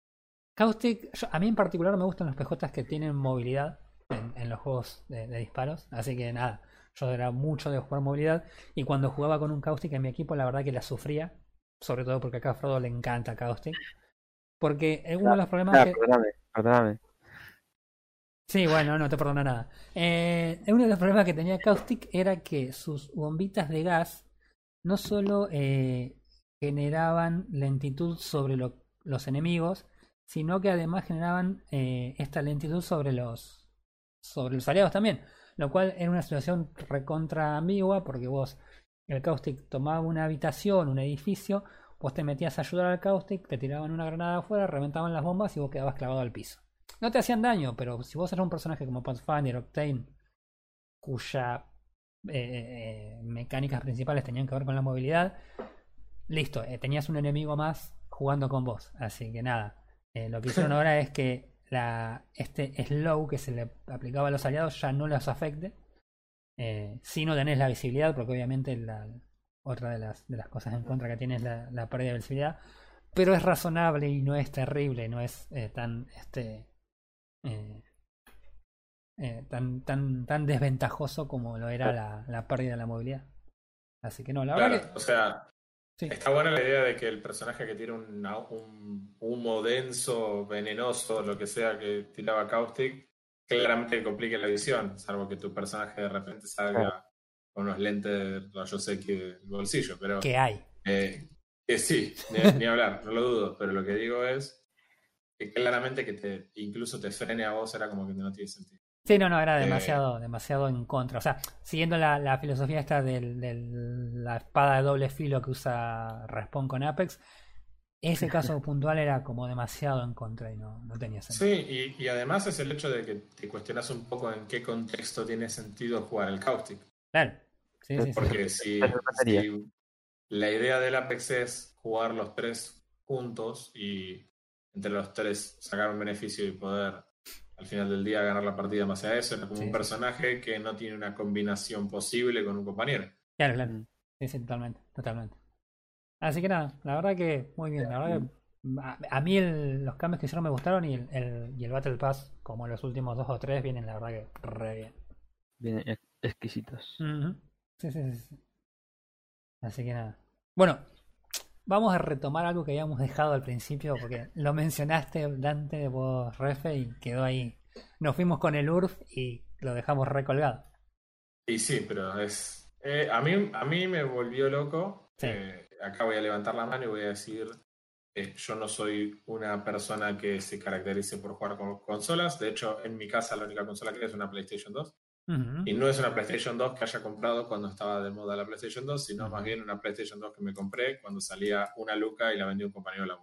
Caustic, yo- a mí en particular me gustan los PJs que tienen movilidad en, en los juegos de, de disparos. Así que nada, yo era mucho de jugar movilidad. Y cuando jugaba con un Caustic en mi equipo, la verdad que la sufría. Sobre todo porque acá a Frodo le encanta Caustic. Porque eh, uno de los problemas Ah, que... perdóname, perdóname. Sí, bueno, no te perdono nada. Eh, uno de los problemas que tenía Caustic era que sus bombitas de gas no solo eh, generaban lentitud sobre lo- los enemigos, sino que además generaban eh, esta lentitud sobre los sobre los aliados también, lo cual era una situación recontra ambigua porque vos el Caustic tomaba una habitación, un edificio, vos te metías a ayudar al Caustic, te tiraban una granada afuera, reventaban las bombas y vos quedabas clavado al piso. No te hacían daño, pero si vos eras un personaje como Pathfinder, Octane, cuya eh, eh, mecánicas principales tenían que ver con la movilidad, listo, eh, tenías un enemigo más jugando con vos. Así que nada, eh, lo que hicieron ahora es que la, este slow que se le aplicaba a los aliados ya no los afecte. Eh, si no tenés la visibilidad, porque obviamente la, otra de las, de las cosas en contra que tienes es la, la pérdida de visibilidad. Pero es razonable y no es terrible, no es eh, tan este eh, tan, tan, tan desventajoso como lo era la, la pérdida de la movilidad. Así que no, la Claro, verdad o sea, Sí. está buena la idea de que el personaje que tiene un, un humo denso, venenoso, lo que sea que tiraba Caustic, claramente complique la visión, salvo que tu personaje de repente salga con unos lentes de rayos X del bolsillo, pero... que hay. Eh, que sí, ni, ni hablar, no lo dudo, pero lo que digo es que claramente que te incluso te frene a vos era como que no tiene sentido. Sí, no, no, era Eh. demasiado, demasiado en contra. O sea, siguiendo la, la filosofía esta de la espada de doble filo que usa Respawn con Apex, ese caso *laughs* puntual era como demasiado en contra y no, no tenía sentido. Sí, y, y además es el hecho de que te cuestionas un poco en qué contexto tiene sentido jugar el Caustic. Claro. Sí, sí, sí. Porque si, si la idea del Apex es jugar los tres juntos y entre los tres sacar un beneficio y poder al final del día ganar la partida base a eso, era como Sí. un personaje que no tiene una combinación posible con un compañero. Claro, claro. Sí, sí, totalmente, totalmente. Así que nada, la verdad que muy bien. La verdad que a, a mí el- los cambios que hicieron me gustaron y el, el- y el Battle Pass, como los últimos dos o tres, vienen la verdad que re bien. Vienen ex- exquisitos. Sí, sí, sí. Así que nada. Bueno, vamos a retomar algo que habíamos dejado al principio, porque *laughs* lo mencionaste, Dante, vos, Refe, y quedó ahí. Nos fuimos con el URF y lo dejamos recolgado. Y sí, pero es. eh, a, mí, a mí me volvió loco. Sí. Eh, acá voy a levantar la mano y voy a decir: eh, Yo no soy una persona que se caracterice por jugar con consolas. De hecho, en mi casa, la única consola que hay es una PlayStation 2. Y no es una PlayStation 2 que haya comprado cuando estaba de moda la PlayStation 2, sino más bien una PlayStation 2 que me compré cuando salía una luca y la vendí a un compañero de la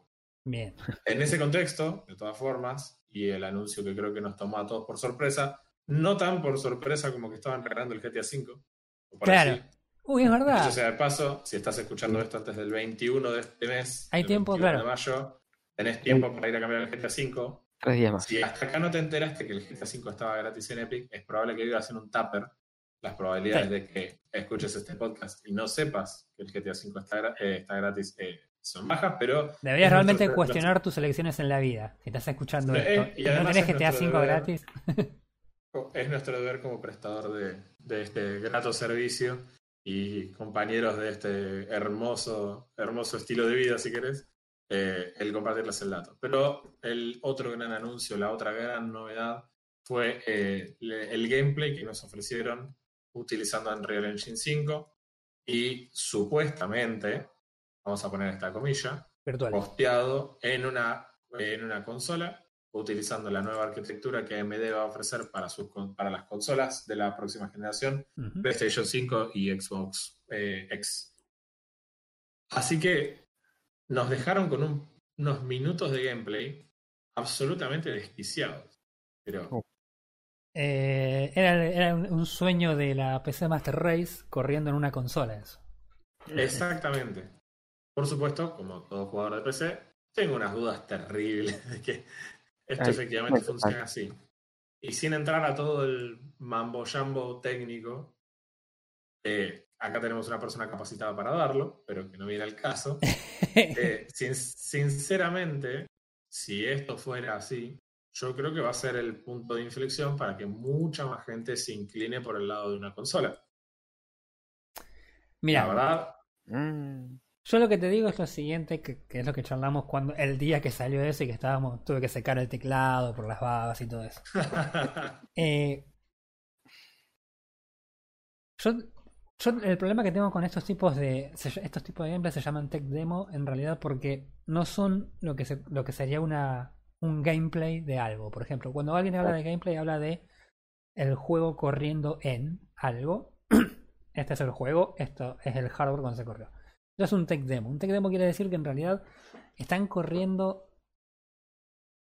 Bien. En ese contexto, de todas formas, y el anuncio que creo que nos tomó a todos por sorpresa, no tan por sorpresa como que estaban regalando el GTA V. o Claro. Uy, es verdad. Dicho sea de paso, si estás escuchando esto antes del 21 de este mes, Hay el tiempo, 21 claro. de mayo, tenés tiempo para ir a cambiar el GTA V. Tres días más. Si hasta acá no te enteraste que el GTA V estaba gratis en Epic, es probable que vivas en un tupper. Las probabilidades Sí. de que escuches este podcast y no sepas que el GTA V está, gra- eh, está gratis eh, son bajas, pero... Deberías realmente nuestro- cuestionar tus elecciones en la vida. Si estás escuchando Eh, esto y no tenés es GTA nuestro 5 deber. gratis. *laughs* Es nuestro deber como prestador de, de este grato servicio y compañeros de este hermoso, hermoso estilo de vida, si querés, eh, el compartirles el dato. Pero el otro gran anuncio, la otra gran novedad fue eh, el gameplay que nos ofrecieron utilizando Unreal Engine 5 y supuestamente, vamos a poner esta comilla, Virtual. posteado en una, en una consola utilizando la nueva arquitectura que AMD va a ofrecer para, sus, para las consolas de la próxima generación, Ujú. PlayStation 5 y Xbox eh, X. Así que nos dejaron con un- unos minutos de gameplay absolutamente desquiciados. Pero Oh. Eh, era era un sueño de la PC Master Race corriendo en una consola eso. exactamente. Por supuesto, como todo jugador de PC, tengo unas dudas terribles de que esto Ay, efectivamente funciona así. Y sin entrar a todo el mambo jambo técnico, eh, acá tenemos una persona capacitada para darlo, pero que no viene al caso. *laughs* Eh, sin- sinceramente, si esto fuera así, yo creo que va a ser el punto de inflexión para que mucha más gente se incline por el lado de una consola. Mira, La verdad, Mm, yo lo que te digo es lo siguiente, que, que es lo que charlamos cuando el día que salió eso y que estábamos, tuve que secar el teclado por las babas y todo eso. *laughs* Eh, yo, yo el problema que tengo con estos tipos de estos tipos de gameplay se llaman tech demo en realidad porque no son lo que se- lo que sería una un gameplay de algo. Por ejemplo, cuando alguien habla de gameplay habla de el juego corriendo en algo. *clears throat* Este es el juego, esto es el hardware cuando se corrió. Esto es un tech demo. Un tech demo quiere decir que en realidad están corriendo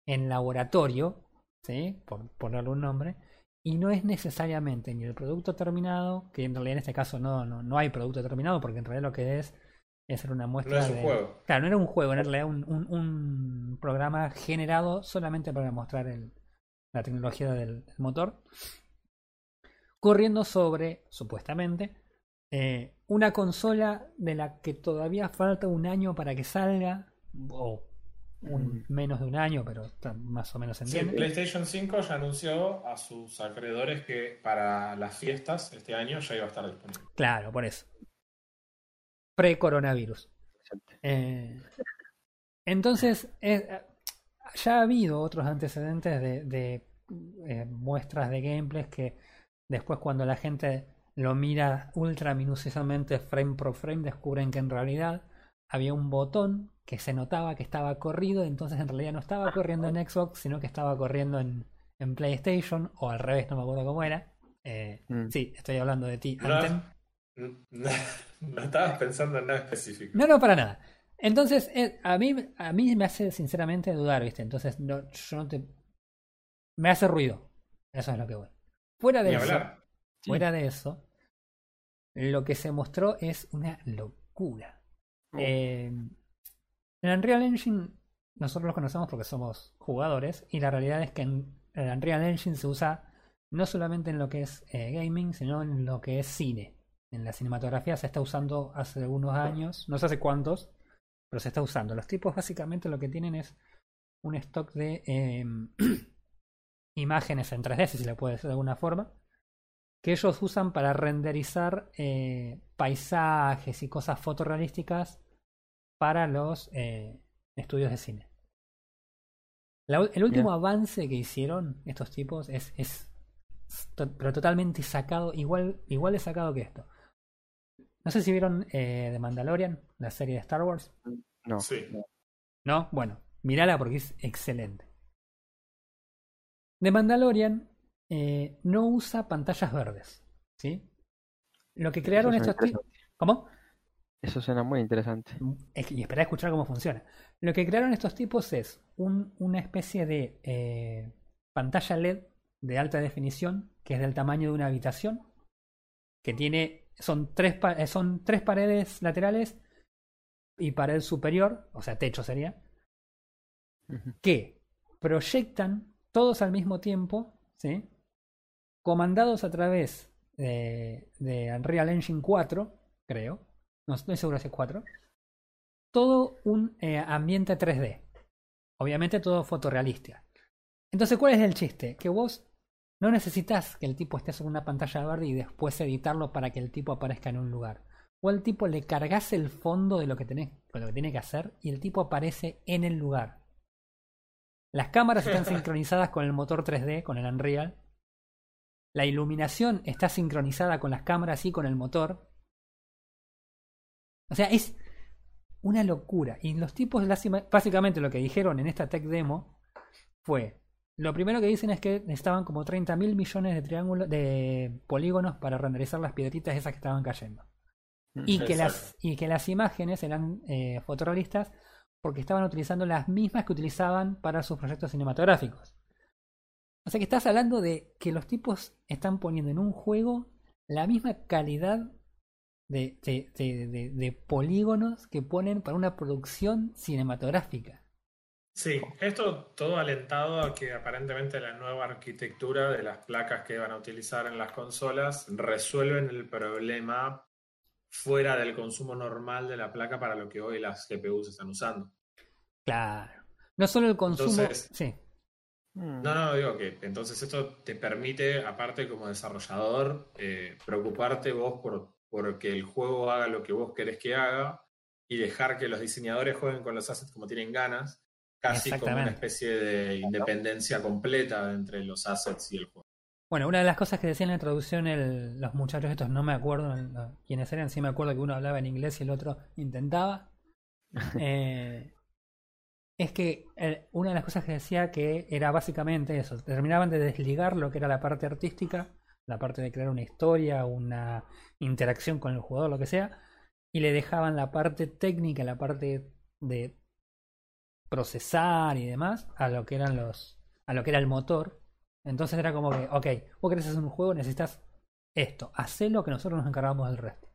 en laboratorio, ¿sí? Por ponerle un nombre, y no es necesariamente ni el producto terminado, que en realidad en este caso no, no, no hay producto terminado, porque en realidad lo que es es una no muestra es un de... juego. Claro, no era un juego, en realidad un, un, un programa generado solamente para mostrar el, la tecnología del, del motor, corriendo sobre, supuestamente, eh, una consola de la que todavía falta un año para que salga, o un- menos de un año, pero está más o menos se Sí, entiende. PlayStation 5 ya anunció a sus acreedores que para las fiestas este año ya iba a estar disponible. Claro, por eso. Pre-coronavirus. Eh, entonces, eh, ya ha habido otros antecedentes de, de, eh, muestras de gameplays que después cuando la gente lo mira ultra minuciosamente frame por frame descubren que en realidad había un botón que se notaba que estaba corrido, entonces en realidad no estaba corriendo en Xbox, sino que estaba corriendo en, en PlayStation, o al revés, no me acuerdo cómo era. Eh, Mm. Sí, estoy hablando de ti, No. No, *laughs* no estabas pensando en nada específico. No, no, para nada. Entonces, eh, a mí, a mí me hace sinceramente dudar, ¿viste? Entonces, no, yo no te. Me hace ruido. Eso es lo que voy. Fuera de Ni eso. Sí. fuera de eso, lo que se mostró es una locura. Oh. Eh, el Unreal Engine, nosotros lo conocemos porque somos jugadores, y la realidad es que en el Unreal Engine se usa no solamente en lo que es eh, gaming, sino en lo que es cine. En la cinematografía se está usando hace algunos años, no sé hace cuántos, pero se está usando. Los tipos básicamente lo que tienen es un stock de eh, *clears throat* imágenes en 3D, si se le puede decir de alguna forma, que ellos usan para renderizar eh, paisajes y cosas fotorrealísticas para los eh, estudios de cine. La el último avance que hicieron estos tipos es, es to- pero totalmente sacado, igual, igual de sacado que esto. No sé si vieron eh, The Mandalorian, la serie de Star Wars. No. Sí. ¿No? Bueno, mírala porque es excelente. The Mandalorian eh, no usa pantallas verdes. ¿Sí? Lo que crearon estos tipos. ¿Cómo? Eso suena muy interesante. Es- Y esperar a escuchar cómo funciona. Lo que crearon estos tipos es un- una especie de eh, pantalla LED de alta definición, que es del tamaño de una habitación, que tiene, son tres, eh, son tres paredes laterales y pared superior, o sea, techo sería, que proyectan todos al mismo tiempo, ¿sí? comandados a través de, de Unreal Engine 4, creo, no estoy seguro si es 4, todo un eh, ambiente 3D. Obviamente todo fotorrealista. Entonces, ¿cuál es el chiste? Que vos no necesitas que el tipo esté sobre una pantalla verde y después editarlo para que el tipo aparezca en un lugar. O al tipo le cargas el fondo de lo que, tenés, de lo que tiene que hacer y el tipo aparece en el lugar. Las cámaras están *laughs* sincronizadas con el motor 3D, con el Unreal. La iluminación está sincronizada con las cámaras y con el motor. O sea, es una locura. Y los tipos, básicamente lo que dijeron en esta tech demo fue, lo primero que dicen es que necesitaban como 30 mil millones de triángulos, de polígonos para renderizar las piedritas esas que estaban cayendo. Y que, las, y que las imágenes eran eh, fotorrealistas porque estaban utilizando las mismas que utilizaban para sus proyectos cinematográficos. O sea que estás hablando de que los tipos están poniendo en un juego la misma calidad de, de- de- de- de polígonos que ponen para una producción cinematográfica. Sí, esto todo alentado a que aparentemente la nueva arquitectura de las placas que van a utilizar en las consolas resuelven el problema fuera del consumo normal de la placa para lo que hoy las GPUs están usando. Claro. No solo el consumo. Entonces- sí. Mm. No, no, digo que entonces esto te permite, aparte como desarrollador, eh, preocuparte vos por, por que el juego haga lo que vos querés que haga y dejar que los diseñadores jueguen con los assets como tienen ganas, casi como una especie de independencia completa entre los assets y el juego. Bueno, una de las cosas que decían en la introducción el- los muchachos estos, no me acuerdo quiénes eran, sí me acuerdo que uno hablaba en inglés y el otro intentaba. *laughs* Eh, es que eh, una de las cosas que decía que era básicamente eso, terminaban de desligar lo que era la parte artística, la parte de crear una historia, una interacción con el jugador, lo que sea, y le dejaban la parte técnica, la parte de procesar y demás a lo que eran los a lo que era el motor. Entonces era como que ok vos querés hacer un juego necesitas esto hacelo que nosotros nos encargamos del resto.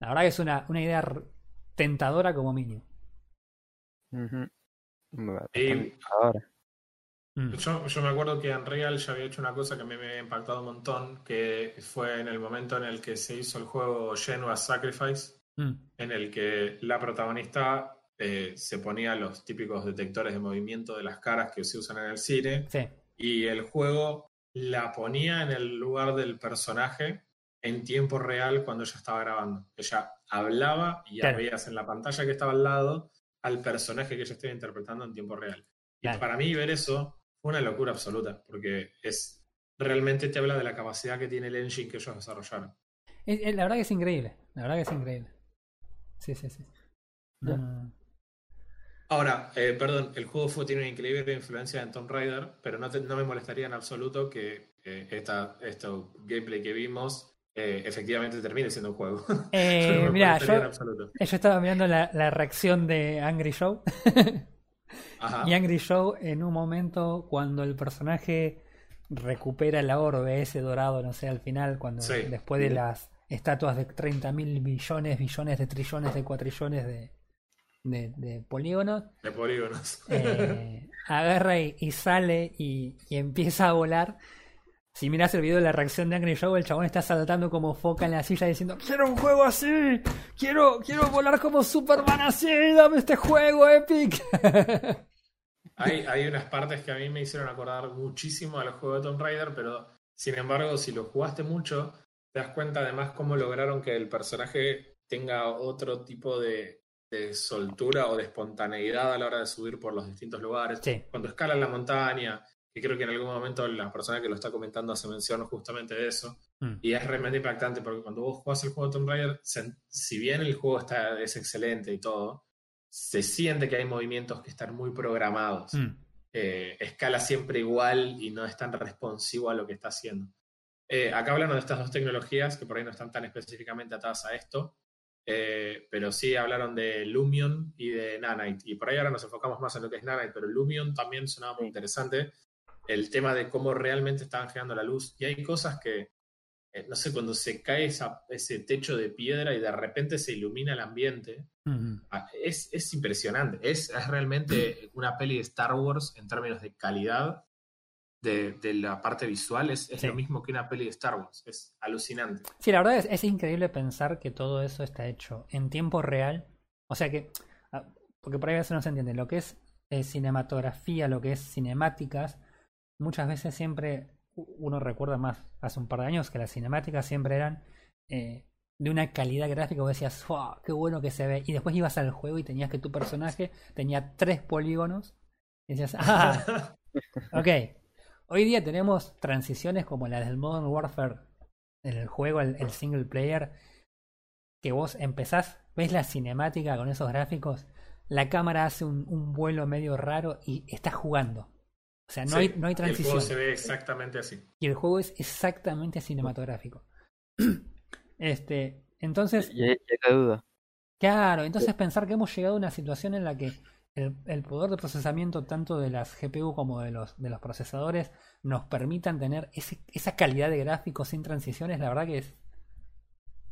La verdad que es una, una idea tentadora como mínimo. Bueno, Yo, yo me acuerdo que Unreal ya había hecho una cosa que a mí me había impactado un montón, que fue en el momento en el que se hizo el juego Genua's Sacrifice, mm, en el que la protagonista eh, se ponía los típicos detectores de movimiento de las caras que se usan en el cine sí y el juego la ponía en el lugar del personaje en tiempo real cuando ella estaba grabando. Ella hablaba y ya Claro. veías en la pantalla que estaba al lado al personaje que ella estaba interpretando en tiempo real. Y Claro. para mí ver eso fue una locura absoluta, porque es realmente te habla de la capacidad que tiene el engine que ellos desarrollaron. Es- es- la verdad que es increíble la verdad que es increíble sí sí sí No, Ya. no, no. Ahora, eh, perdón, el juego fue, tiene una increíble influencia en Tomb Raider, pero no, te- no me molestaría en absoluto que eh, esta, esto gameplay que vimos eh, efectivamente termine siendo un juego. *laughs* Eh, No mira yo, yo estaba mirando la, la reacción de Angry Show *laughs* Ajá. Y Angry Show en un momento cuando el personaje recupera la orbe ese dorado, no sé, al final, cuando Sí. después de las estatuas de 30 mil billones, billones de trillones de cuatrillones de, de, de polígonos, De polígonos. eh, *laughs* agarra y, y sale y, y empieza a volar. Si miras el video de la reacción de Angry Show, el chabón está saltando como foca en la silla diciendo quiero un juego así, quiero, quiero volar como Superman así, dame este juego epic. *laughs* Hay, hay unas partes que a mí me hicieron acordar muchísimo al juego de Tomb Raider, pero sin embargo, si lo jugaste mucho, te das cuenta además cómo lograron que el personaje tenga otro tipo de, de soltura o de espontaneidad a la hora de subir por los distintos lugares. Sí. Cuando escala la montaña, y creo que en algún momento la persona que lo está comentando hace mención justamente de eso, Mm. y es realmente impactante porque cuando vos jugás el juego de Tomb Raider, se- si bien el juego está, es excelente y todo, se siente que hay movimientos que están muy programados. Mm. Eh, escala siempre igual y no es tan responsivo a lo que está haciendo. Eh, acá hablando de estas dos tecnologías que por ahí no están tan específicamente atadas a esto. Eh, pero sí hablaron de Lumion y de Nanite. Y por ahí ahora nos enfocamos más en lo que es Nanite, pero Lumion también sonaba muy interesante. El tema de cómo realmente estaban generando la luz. Y hay cosas que, eh, no sé, cuando se cae esa- ese techo de piedra y de repente se ilumina el ambiente, ah, es, es impresionante. Es, es realmente una peli de Star Wars en términos de calidad. De, de la parte visual es, es Sí. lo mismo que una peli de Star Wars. Es alucinante. Sí, la verdad es, es increíble pensar que todo eso está hecho en tiempo real. O sea que, ah, porque por ahí a veces no se entiende, lo que es eh, cinematografía, lo que es cinemáticas, muchas veces siempre uno recuerda más hace un par de años que las cinemáticas siempre eran eh, de una calidad gráfica, vos decías, "Fua, qué bueno que se ve. Y después ibas al juego y tenías que tu personaje tenía tres polígonos. Y decías, ah, *laughs* ok. Hoy día tenemos transiciones como la del Modern Warfare en el juego, el, el single player, que vos empezás, ves la cinemática con esos gráficos, la cámara hace un, un vuelo medio raro y estás jugando. O sea, no, Sí, hay, no hay El transición. juego se ve exactamente así. Y el juego es exactamente cinematográfico. *clears throat* este, entonces, Y hay, y hay la duda. Claro, entonces pensar que hemos llegado a una situación en la que el, el poder de procesamiento tanto de las GPU como de los, de los procesadores nos permitan tener ese- esa calidad de gráficos sin transiciones, la verdad que es,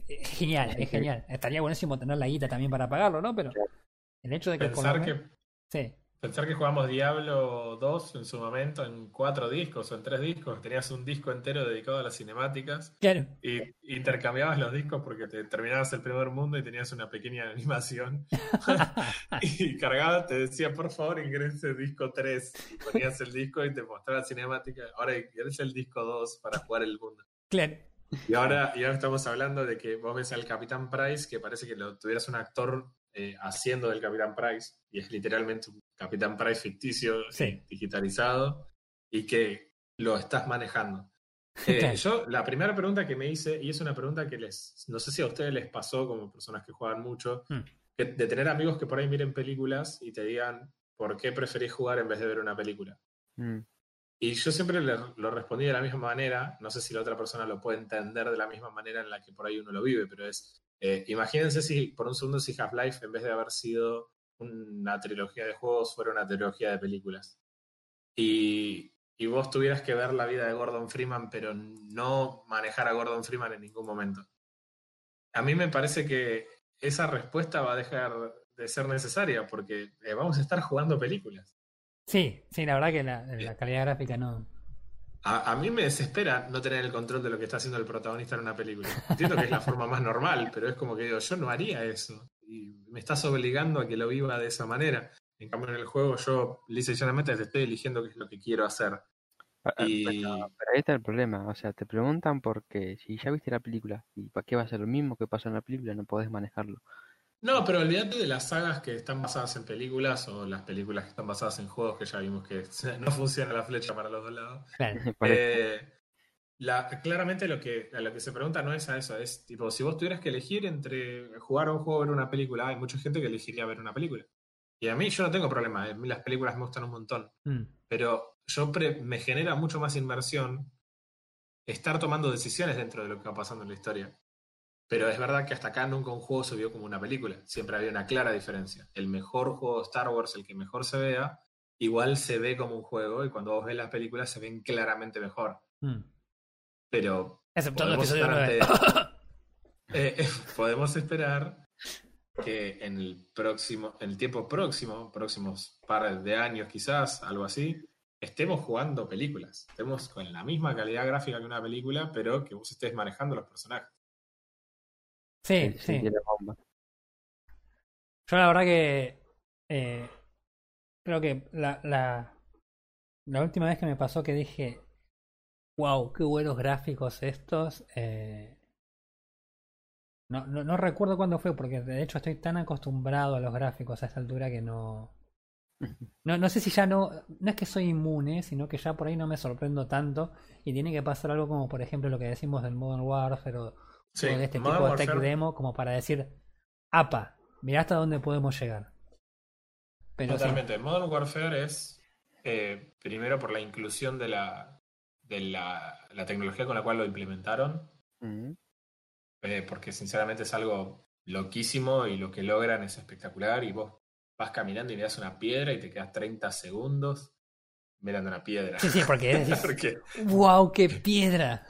es genial, es genial. Estaría buenísimo tener la guita también para pagarlo, ¿no? Pero el hecho de que por lo Pensar menos- que, Sí, pensar que jugamos Diablo 2 en su momento en cuatro discos o en tres discos, tenías un disco entero dedicado a las cinemáticas claro. y intercambiabas los discos porque te terminabas el primer mundo y tenías una pequeña *laughs* animación *laughs* y cargabas, te decía por favor ingrese disco 3 y ponías el disco y te mostraba la cinemática, ahora ingresa el disco 2 para jugar el mundo. claro. Y ahora, y ahora estamos hablando de que vos ves al Capitán Price, que parece que lo tuvieras un actor eh, haciendo del Capitán Price, y es literalmente un Capitán Price ficticio, Sí. eh, digitalizado, y que lo estás manejando. *laughs* Eh, Claro. Yo, la primera pregunta que me hice, y es una pregunta que les, no sé si a ustedes les pasó como personas que juegan mucho, Hmm. que- de tener amigos que por ahí miren películas y te digan, ¿por qué preferís jugar en vez de ver una película? Mm, Y yo siempre le, lo respondí de la misma manera, no sé si la otra persona lo puede entender de la misma manera en la que por ahí uno lo vive, pero es, eh, imagínense si por un segundo si Half-Life en vez de haber sido una trilogía de juegos fuera una trilogía de películas. Y, y vos tuvieras que ver la vida de Gordon Freeman, pero no manejar a Gordon Freeman en ningún momento. A mí me parece que esa respuesta va a dejar de ser necesaria porque eh, vamos a estar jugando películas. Sí, sí, la verdad que la, la calidad gráfica no. A, a mí me desespera no tener el control de lo que está haciendo el protagonista en una película. Entiendo que es la forma más normal, pero es como que digo, yo no haría eso. Y me estás obligando a que lo viva de esa manera. En cambio, en el juego yo lisa y llanamente te estoy eligiendo qué es lo que quiero hacer. Ah, ah, Y Pero ahí está el problema, o sea, te preguntan porque si ya viste la película y para qué va a ser lo mismo que pasa en la película, no podés manejarlo. no, pero olvídate de las sagas que están basadas en películas o las películas que están basadas en juegos que ya vimos que *laughs* no funciona la flecha para los dos lados. Claro. *laughs* Por Eh, la- claramente lo que, a lo que se pregunta no es a eso, es tipo, si vos tuvieras que elegir entre jugar a un juego o ver una película, hay mucha gente que elegiría ver una película. Y a mí yo no tengo problema, a mí las películas me gustan un montón, Mm. pero yo pre- me genera mucho más inmersión estar tomando decisiones dentro de lo que va pasando en la historia. Pero es verdad que hasta acá nunca un juego se vio como una película, siempre había una clara diferencia. El mejor juego de Star Wars, el que mejor se vea, igual se ve como un juego y cuando vos ves las películas se ven claramente mejor. Mm. Pero Exceptuando el podemos episodio estar 9. ante- eh, eh, *laughs* podemos esperar que en el próximo, en el tiempo próximo, próximos par de años quizás, algo así, estemos jugando películas. Estemos con la misma calidad gráfica que una película, pero que vos estés manejando los personajes. Sí, sí. Yo la verdad que eh, creo que la, la, la última vez que me pasó que dije, wow, qué buenos gráficos estos, eh, no, no, no recuerdo cuándo fue, porque de hecho estoy tan acostumbrado a los gráficos a esta altura que no... *laughs* No, no sé si ya no, no es que soy inmune, sino que ya por ahí no me sorprendo tanto y tiene que pasar algo como por ejemplo lo que decimos del Modern Warfare o, Sí, o de este Modern tipo de tech Warfare- demo como para decir, apa, mirá hasta dónde podemos llegar. Pero sí, Totalmente. Modern Warfare es, eh, primero por la inclusión de la, de la, la tecnología con la cual lo implementaron, Mm, eh, porque sinceramente es algo loquísimo y lo que logran es espectacular y vos vas caminando y miras una piedra y te quedas 30 segundos mirando una piedra. Sí, sí, porque *laughs* es. Porque ¡Wow, qué piedra!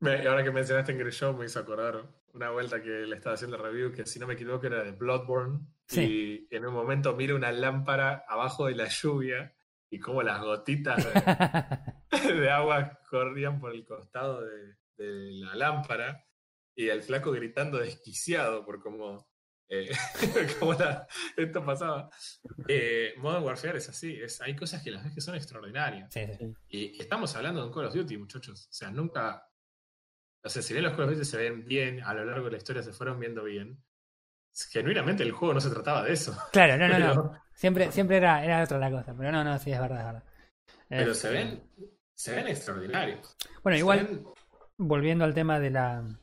me- ahora que mencionaste en Show me hizo acordar una vuelta que le estaba haciendo review que si no me equivoco era de Bloodborne Sí. y en un momento miro una lámpara abajo de la lluvia y como las gotitas de, *laughs* *laughs* de agua corrían por el costado de, de la lámpara y el flaco gritando desquiciado por cómo, eh, *laughs* cómo la- esto pasaba. Eh, Modern Warfare es así, es, hay cosas que las ves que son extraordinarias. Sí, sí. Y estamos hablando de un Call of Duty, muchachos. O sea, nunca. O sea, si bien los Call of Duty se ven bien, a lo largo de la historia se fueron viendo bien, genuinamente el juego no se trataba de eso. Claro, no, no, *laughs* no. Siempre, siempre era, era otra la cosa. Pero no, no, sí, es verdad, es verdad. Pero Este, se ven, se ven extraordinarios. Bueno, igual, ven- volviendo al tema de la,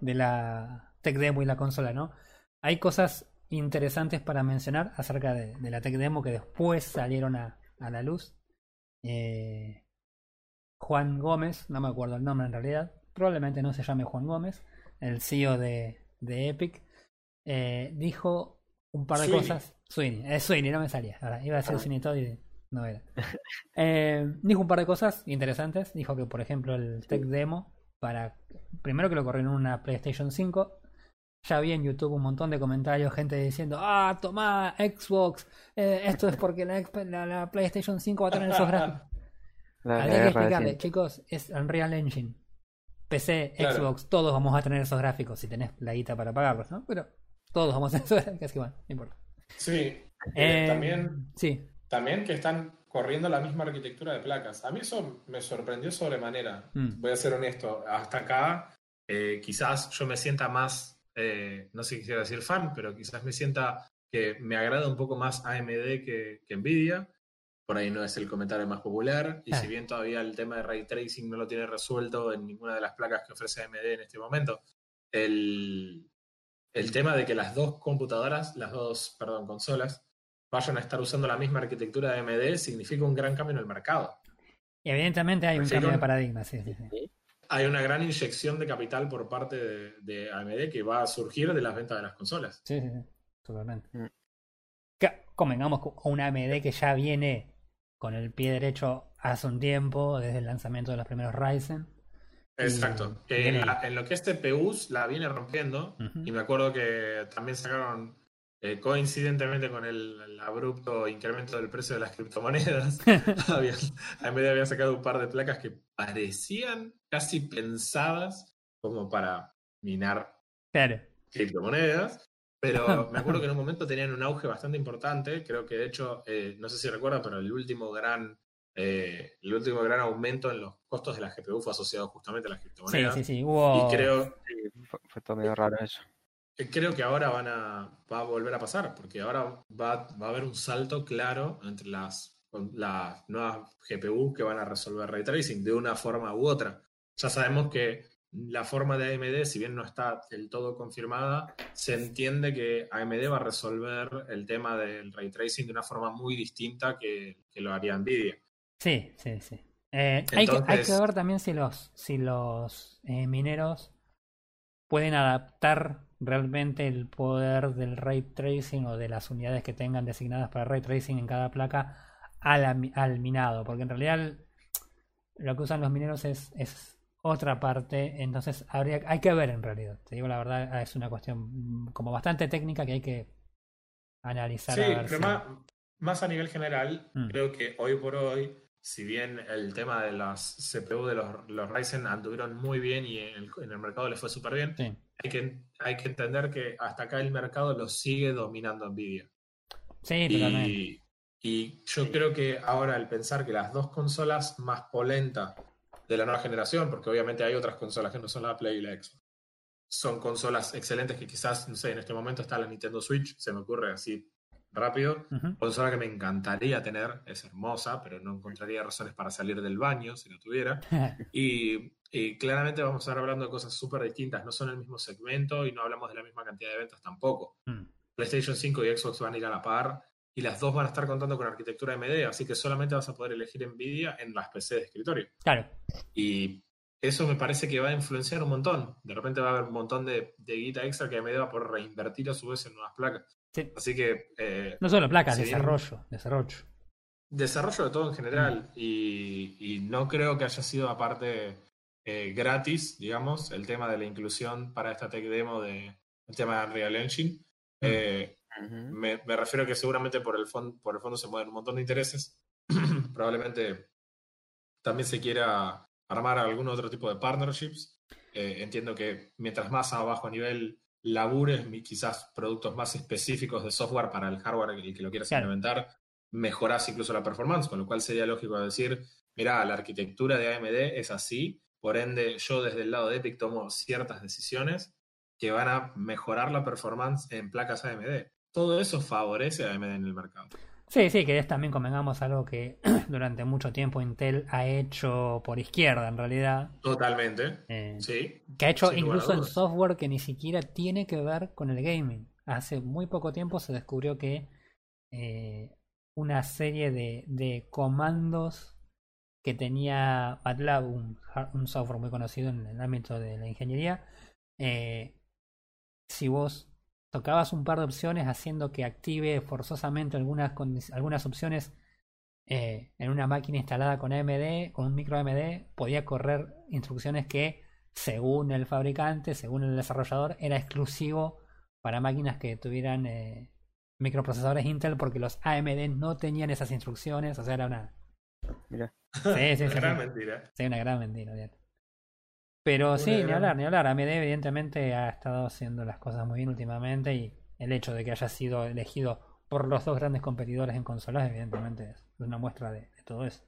de la Tech Demo y la consola, ¿no? Hay cosas interesantes para mencionar acerca de, de la Tech Demo que después salieron a, a la luz. Eh, Juan Gómez, no me acuerdo el nombre en realidad, probablemente no se llame Juan Gómez, el CEO de, de Epic, eh, dijo un par de Sweeney. cosas. Sweeney, es Sweeney, no me salía. Ahora, iba a decir Ah. Sweeney Todd y no era. *laughs* Eh, dijo un par de cosas interesantes. Dijo que, por ejemplo, el Tech Demo, para primero que lo corrió en una PlayStation 5, ya vi en YouTube un montón de comentarios, gente diciendo, ah, tomá, Xbox, eh, esto es porque la, Xp- la- la PlayStation 5 va a tener esos gráficos. *laughs* Habría que explicarle, chicos, es Unreal Engine. PC, Claro. Xbox, todos vamos a tener esos gráficos si tenés la guita para pagarlos, ¿no? Pero todos vamos a tener esos gráficos, así que bueno, no importa. Sí. Eh, también, Sí, también que están corriendo la misma arquitectura de placas. A mí eso me sorprendió sobremanera. Mm. Voy a ser honesto. Hasta acá, eh, quizás yo me sienta más, eh, no sé si quisiera decir fan, pero quizás me sienta que me agrada un poco más AMD que, que Nvidia. Por ahí no es el comentario más popular. Y Ah. si bien todavía el tema de ray tracing no lo tiene resuelto en ninguna de las placas que ofrece AMD en este momento, el, el tema de que las dos computadoras, las dos, perdón, consolas, vayan a estar usando la misma arquitectura de AMD significa un gran cambio en el mercado. y evidentemente hay un cambio de paradigma, sí, sí, sí. Hay una gran inyección de capital por parte de, de AMD que va a surgir de las ventas de las consolas. Sí, sí, sí, totalmente. Mm. Que- Convengamos con una AMD que ya viene con el pie derecho hace un tiempo, desde el lanzamiento de los primeros Ryzen. Exacto. En, la- en lo que es TPUs la viene rompiendo. Y me acuerdo que también sacaron, eh, coincidentemente con el, el abrupto incremento del precio de las criptomonedas, había, AMD había sacado un par de placas que parecían casi pensadas como para minar Claro. criptomonedas. Pero *laughs* me acuerdo que en un momento tenían un auge bastante importante. Creo que de hecho, eh, no sé si recuerda, pero el último gran eh, el último gran aumento en los costos de la GPU fue asociado justamente a las Sí, criptomonedas. sí, sí. Hubo. Y creo, Sí, fue, fue todo medio raro eso. Creo que ahora van a, va a volver a pasar, porque ahora va, va a haber un salto claro entre las, las nuevas GPU que van a resolver ray tracing de una forma u otra. Ya sabemos que la forma de AMD, si bien no está del todo confirmada, se entiende que AMD va a resolver el tema del ray tracing de una forma muy distinta que, que lo haría Nvidia. Sí, sí, sí. Eh, hay, que, hay que ver también si los, si los eh, mineros pueden adaptar realmente el poder del ray tracing o de las unidades que tengan designadas para ray tracing en cada placa a la mi- al minado, porque en realidad lo que usan los mineros es, es otra parte, entonces habría, hay que ver en realidad. Te digo la verdad, es una cuestión como bastante técnica que hay que analizar. Sí, a ver pero si- más, más a nivel general, Mm. creo que hoy por hoy, si bien el tema de las CPU de los, los Ryzen anduvieron muy bien y en el, en el mercado les fue súper bien, Sí. Hay que, hay que entender que hasta acá el mercado lo sigue dominando Nvidia. Sí, totalmente. Y, y yo creo que ahora al pensar que las dos consolas más polentas de la nueva generación, porque obviamente hay otras consolas que no son la Play y la Xbox, son consolas excelentes que quizás, no sé, en este momento está la Nintendo Switch, se me ocurre así rápido, Ujú. consola que me encantaría tener, es hermosa, pero no encontraría razones para salir del baño si no tuviera. *laughs* Y, y claramente vamos a estar hablando de cosas súper distintas, no son el mismo segmento y no hablamos de la misma cantidad de ventas tampoco. Mm. PlayStation 5 y Xbox van a ir a la par y las dos van a estar contando con arquitectura AMD, así que solamente vas a poder elegir Nvidia en las PC de escritorio. Claro. Y eso me parece que va a influenciar un montón. De repente va a haber un montón de, de guita extra que AMD va por reinvertir a su vez en nuevas placas. Sí. Así que eh, No solo placas, desarrollo, desarrollo. desarrollo de todo en general y, y no creo que haya sido aparte eh, gratis, digamos, el tema de la inclusión para esta tech demo de el tema de Unreal Engine. Eh, Ujú. me, me refiero a que seguramente por el, fon- por el fondo se mueven un montón de intereses. *clears throat* Probablemente también se quiera armar algún otro tipo de partnerships. Eh, entiendo que mientras más a bajo nivel labures, quizás productos más específicos de software para el hardware y que lo quieras Claro. implementar, mejorás incluso la performance, con lo cual sería lógico decir, mira, la arquitectura de AMD es así, por ende yo desde el lado de Epic tomo ciertas decisiones que van a mejorar la performance en placas AMD. Todo eso favorece a AMD en el mercado. Sí, sí, que es también convengamos algo que *clears throat* durante mucho tiempo Intel ha hecho por izquierda en realidad. Totalmente. eh, Sí. que ha hecho incluso en software que ni siquiera tiene que ver con el gaming. Hace muy poco tiempo se descubrió que eh, una serie de, de comandos que tenía MATLAB, un software muy conocido en el ámbito de la ingeniería, eh, si vos tocabas un par de opciones haciendo que active forzosamente algunas, algunas opciones eh, en una máquina instalada con AMD, con un micro AMD, podía correr instrucciones que, según el fabricante, según el desarrollador, era exclusivo para máquinas que tuvieran eh, microprocesadores Intel porque los AMD no tenían esas instrucciones, o sea, era una... Mira. Sí, sí, sí, Gran sí. mentira. Sí, una gran mentira, bien. Pero sí, ni gran- hablar, ni hablar. AMD evidentemente ha estado haciendo las cosas muy bien últimamente y el hecho de que haya sido elegido por los dos grandes competidores en consolas evidentemente es una muestra de, de todo eso.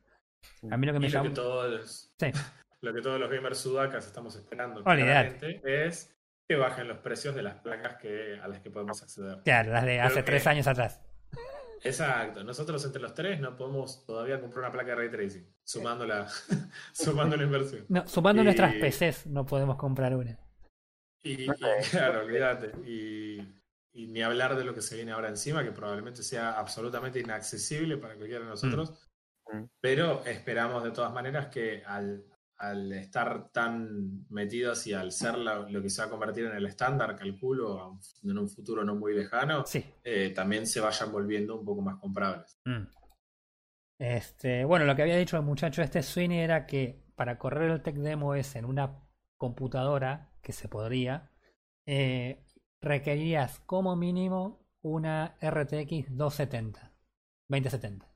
A mí lo que me llama... que todos, Sí. *laughs* lo que todos los gamers sudacas estamos esperando claramente es que bajen los precios de las placas que, a las que podemos acceder. Claro, las de hace que- tres años atrás. Exacto. Nosotros entre los tres no podemos todavía comprar una placa de ray tracing, sumando la, *laughs* sumando la inversión. No, sumando Y- nuestras PCs no podemos comprar una. Y, y, *laughs* claro, olvídate. Y, y ni hablar de lo que se viene ahora encima, que probablemente sea absolutamente inaccesible para cualquiera de nosotros. Mm. Pero esperamos de todas maneras que al, al estar tan metidos y al ser la- lo que se va a convertir en el estándar, calculo, en un futuro no muy lejano, Sí. eh, también se vayan volviendo un poco más comprables. Mm. Este, bueno, lo que había dicho el muchacho este Sweeney era que para correr el Tech Demo S en una computadora, que se podría, eh, requerirías como mínimo una RTX 270. 2070.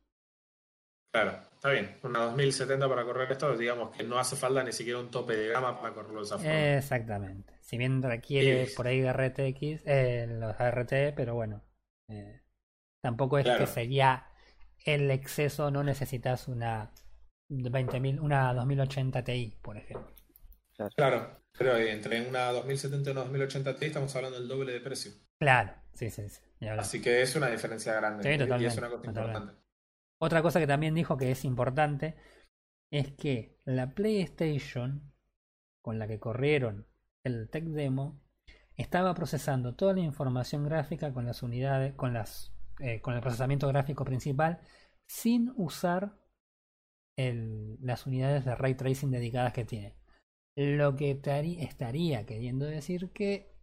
Claro, está bien. Una 2070 para correr esto, digamos que no hace falta ni siquiera un tope de gama para correrlo de esa forma. Exactamente. Si bien requiere Sí. por ahí de RTX, eh, los ART, pero bueno. eh, tampoco es Claro. que sería el exceso, no necesitas una 20.000, una 2080 Ti, por ejemplo. Claro, pero entre una 2070 y una 2080 Ti estamos hablando del doble de precio. Claro, sí, sí, sí. Así que es una diferencia grande. Sí, y- es una cosa totalmente. importante. Otra cosa que también dijo que es importante es que la PlayStation con la que corrieron el Tech Demo estaba procesando toda la información gráfica con las unidades, con las, eh, con el procesamiento gráfico principal, sin usar las unidades de ray tracing dedicadas que tiene. Lo que estaría queriendo decir que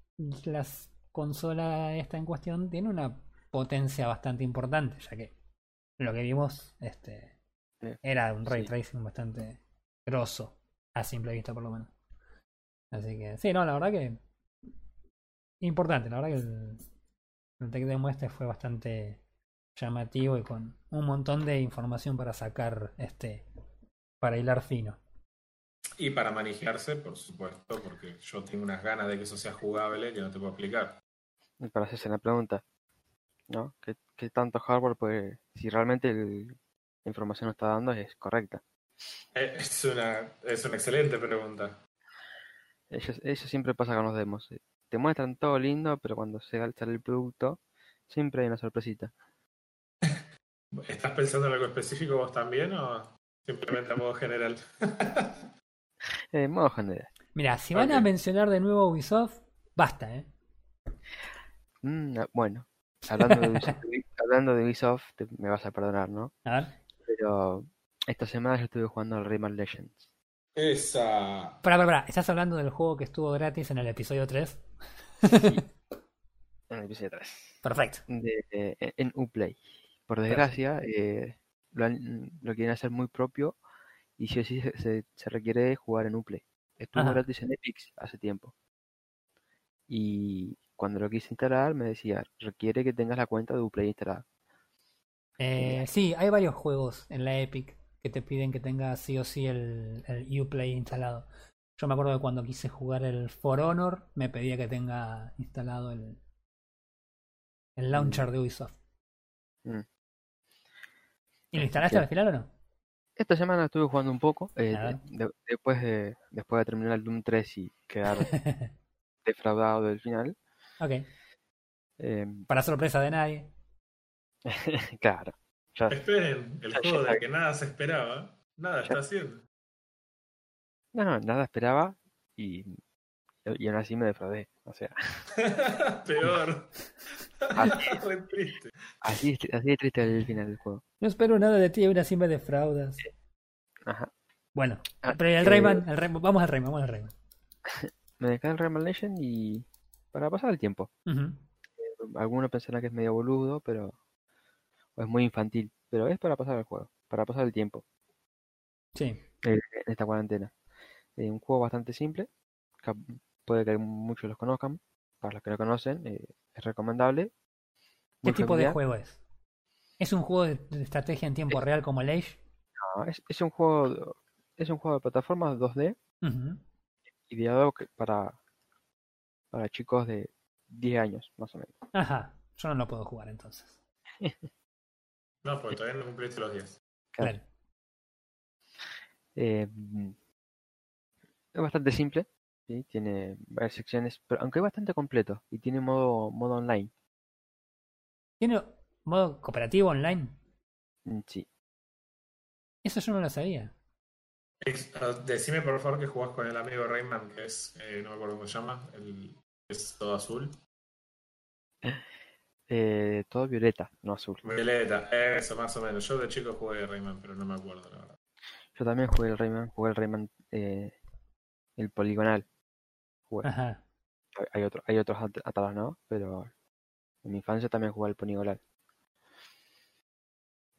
la consola esta en cuestión tiene una potencia bastante importante, ya que lo que vimos este, era un ray Sí. tracing bastante grosso, a simple vista por lo menos. Así que, sí, no, la verdad que importante, la verdad que el, el Tech Demo este fue bastante llamativo y con un montón de información para sacar, este, para hilar fino. Y para manejarse, por supuesto, porque yo tengo unas ganas de que eso sea jugable que no te puedo explicar. Para hacerse la pregunta, ¿no? ¿Qué, qué tanto hardware puede, si realmente el- la información que está dando es correcta? Eh, *laughs* Es una, es una excelente pregunta. Eso, eso siempre pasa con los demos. Te muestran todo lindo, pero cuando se sale el producto, siempre hay una sorpresita. *laughs* ¿Estás pensando en algo específico vos también o simplemente a modo general? Eh, *laughs* en modo general. Mira, si van a mencionar de nuevo Ubisoft, basta, ¿eh? Mm, ah, bueno, hablando de *laughs* Ubisoft, hablando de Ubisoft, te- me vas a perdonar, ¿no? A ver. Pero esta semana yo estuve jugando al Rayman Legends. Esa. Pará, pará, pará. ¿Estás hablando del juego que estuvo gratis en el episodio 3? *laughs* En el episodio 3. Perfecto. De, eh, en Uplay. Por desgracia, eh, lo, han- lo quieren hacer muy propio y sí o sí se, se- se requiere jugar en Uplay. Estuvo Ajá. gratis en Epic hace tiempo. Y cuando lo quise instalar me decía, requiere que tengas la cuenta de Uplay instalada. Eh, sí, hay varios juegos en la Epic que te piden que tengas sí o sí el, el Uplay instalado. Yo me acuerdo de cuando quise jugar el For Honor, me pedía que tenga instalado el, el launcher de Ubisoft. Mm. ¿Y lo instalaste Sí. al final o no? Esta semana estuve jugando un poco, eh, de- después, de, después de terminar el Doom 3 y quedar *laughs* defraudado del final. Ok. eh, Para sorpresa de nadie. *laughs* claro, ya, Esperen, el Ya, juego ya. de que nada se esperaba, nada está haciendo. no, nada esperaba y, y aún así me defraudé. O sea, *laughs* Peor. *laughs* Así. Así, es- así es triste el final del juego. No espero nada de ti y aún así me defraudas. Ajá. Bueno, Ah, pero el eh, Rayman, el Rayman- vamos al Rayman, vamos al Rayman. Me dejé el Rayman Legend y para pasar el tiempo. Ujú. Algunos pensarán que es medio boludo, pero o es muy infantil. Pero es para pasar el juego, para pasar el tiempo Sí. eh, en esta cuarentena. Eh, un juego bastante simple, cap- puede que muchos los conozcan. Para los que no conocen, eh, es recomendable. ¿Qué tipo de juego es? ¿Es un juego de, estrategia en tiempo real como el Age? No, es, es un juego, de- es un juego de plataformas 2D Ujú. ideado que- para, para chicos de 10 años, más o menos. Ajá, yo no lo puedo jugar entonces. No, porque todavía no cumpliste los 10. Claro. Claro. Eh, es bastante simple, ¿sí? tiene varias secciones, pero aunque es bastante completo y tiene modo, modo online. ¿Tiene modo cooperativo online? Mm, Sí, Eso yo no lo sabía. Ah, Decime por favor que jugás con el amigo Rayman, que es, eh, no me acuerdo cómo se llama, el es todo azul. Eh, todo violeta, no azul. Violeta, eso más o menos. Yo de chico jugué Rayman, pero no me acuerdo, la verdad. Yo también jugué el Rayman, jugué el Rayman, eh, el poligonal. Jugué. Ajá. Hay- Hay, otro, hay otros at- atrás, ¿no? Pero en mi infancia también jugué el poligonal.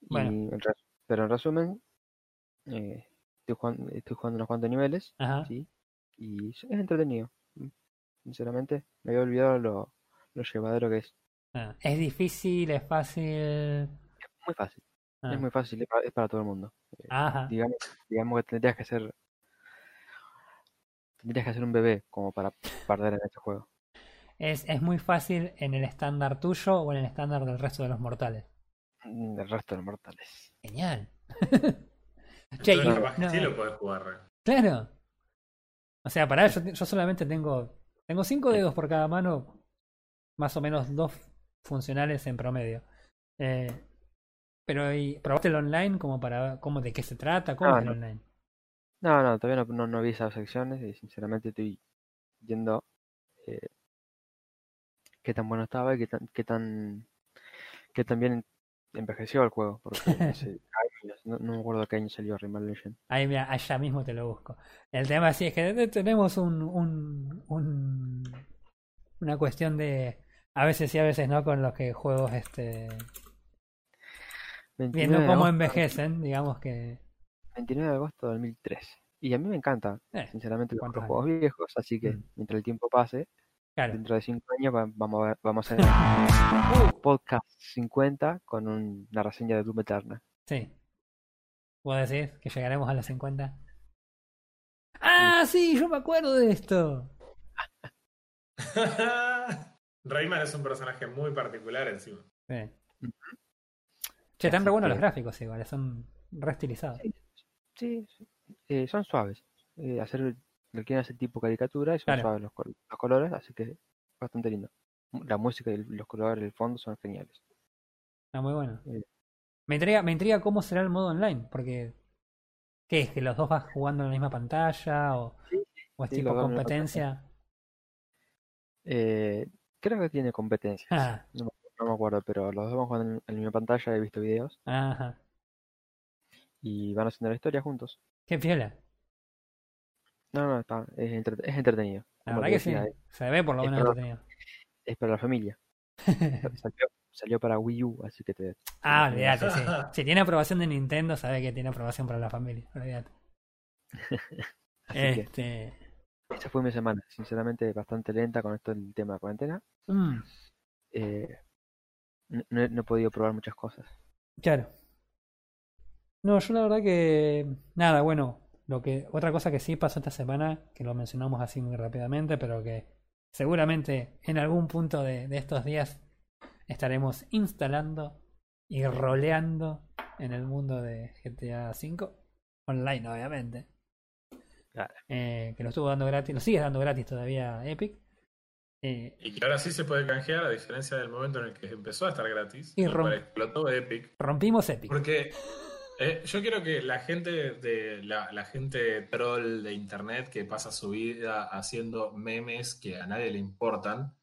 Bueno. En pero en resumen, eh, estoy, jugando, estoy jugando unos cuantos niveles, Ajá. ¿sí? Y es entretenido. Sinceramente, me había olvidado lo, lo llevadero que es. Ah, Es difícil, es fácil. Muy fácil, Ah, es muy fácil, es para, es para todo el mundo. Ajá. Digamos, digamos que tendrías que ser tendrías que ser un bebé como para perder en este juego. Es, es muy fácil en el estándar tuyo o en el estándar del resto de los mortales. Mm, El resto de los mortales. Genial. *laughs* Che, y- no, sí lo podés jugar, Ray. Claro. O sea, pará, yo, yo solamente tengo. Tengo cinco dedos por cada mano. Más o menos dos funcionales en promedio. Eh, pero, ¿y ¿probaste el online como para cómo de qué se trata? ¿Cómo Ah, es el no. online? No, no, todavía no, no, no vi esas secciones y sinceramente estoy viendo eh, qué tan bueno estaba y qué tan, qué tan, qué tan bien envejeció el juego, porque *laughs* hace no, no me acuerdo qué año salió Rayman Legend. Ahí, mira, allá mismo te lo busco. El tema sí es que tenemos un, un, un- una cuestión de a veces sí, a veces no con los que juegos este 29 viendo cómo agosto- envejecen, digamos que 29 de agosto de 2003. Y a mí me encanta, eh, sinceramente, los, ¿cuántos los juegos viejos, así que Mm. mientras el tiempo pase, claro. dentro de 5 años va- vamos a ver, vamos a hacer *laughs* un podcast 50 con un- una reseña de Doom Eternal. Sí. ¿Puedo decir que llegaremos a los 50? ¡Ah, sí! Yo me acuerdo de esto. *laughs* Rayman es un personaje muy particular encima. Sí. Che, están re buenos que- los gráficos igual, son re estilizados. Sí, sí. Eh, son suaves. Eh, hacer, lo quieren hacer tipo caricatura y son Claro. suaves los, col- los colores, así que bastante lindo. La música y el- los colores del fondo son geniales. Está muy bueno. Sí. Me intriga, me intriga cómo será el modo online, porque ¿qué es? ¿Que los dos vas jugando en la misma pantalla? ¿O, o es sí, tipo la competencia? Eh, creo que tiene competencias. Ah, No, me- no me acuerdo, pero los dos van jugando en, en mi pantalla, he visto videos ajá. y van haciendo la historia juntos. Qué piola. No, no, está, es, entre- es entretenido. La verdad que sí. Se ve por lo es menos entretenido. es para la familia. *laughs* Salió, salió para Wii U, así que te... Ah, olvídate, sí. *laughs* Si tiene aprobación de Nintendo, sabe que tiene aprobación para la familia. Olvídate. *laughs* Este. esa fue mi semana. Sinceramente, bastante lenta con esto del tema de cuarentena. mm, Eh, no, no he podido probar muchas cosas. claro. No, yo la verdad que. Nada, bueno. Lo que, otra cosa que sí pasó esta semana, que lo mencionamos así muy rápidamente, pero que seguramente en algún punto de, de estos días estaremos instalando y roleando en el mundo de GTA V. Online, obviamente. Claro. Eh, que lo estuvo dando gratis, lo sigue dando gratis todavía Epic. Eh, Y que ahora sí se puede canjear, a diferencia del momento en el que empezó a estar gratis. Y explotó Epic. rompimos Epic. Porque eh, yo quiero que la gente de la, la gente troll de internet que pasa su vida haciendo memes que a nadie le importan,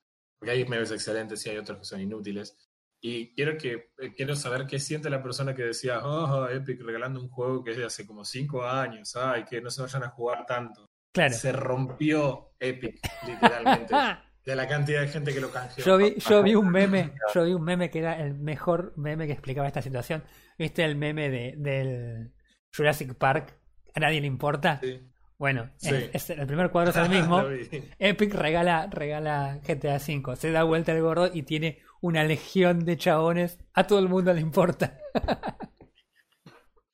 porque hay memes excelentes y hay otros que son inútiles. Y quiero que eh, quiero saber qué siente la persona que decía, oh, Epic regalando un juego que es de hace como cinco años, ay, que no se vayan a jugar tanto. Claro. Se rompió Epic, literalmente, *laughs* de la cantidad de gente que lo canjeó. Yo vi, yo vi un meme, yo vi un meme que era el mejor meme que explicaba esta situación. ¿Viste el meme de, del Jurassic Park? A nadie le importa. Sí. Bueno, Sí. es, *laughs* es- el primer cuadro es el mismo. *laughs* Epic regala, regala GTA V, se da vuelta el gordo y tiene una legión de chabones. A todo el mundo le importa. *laughs*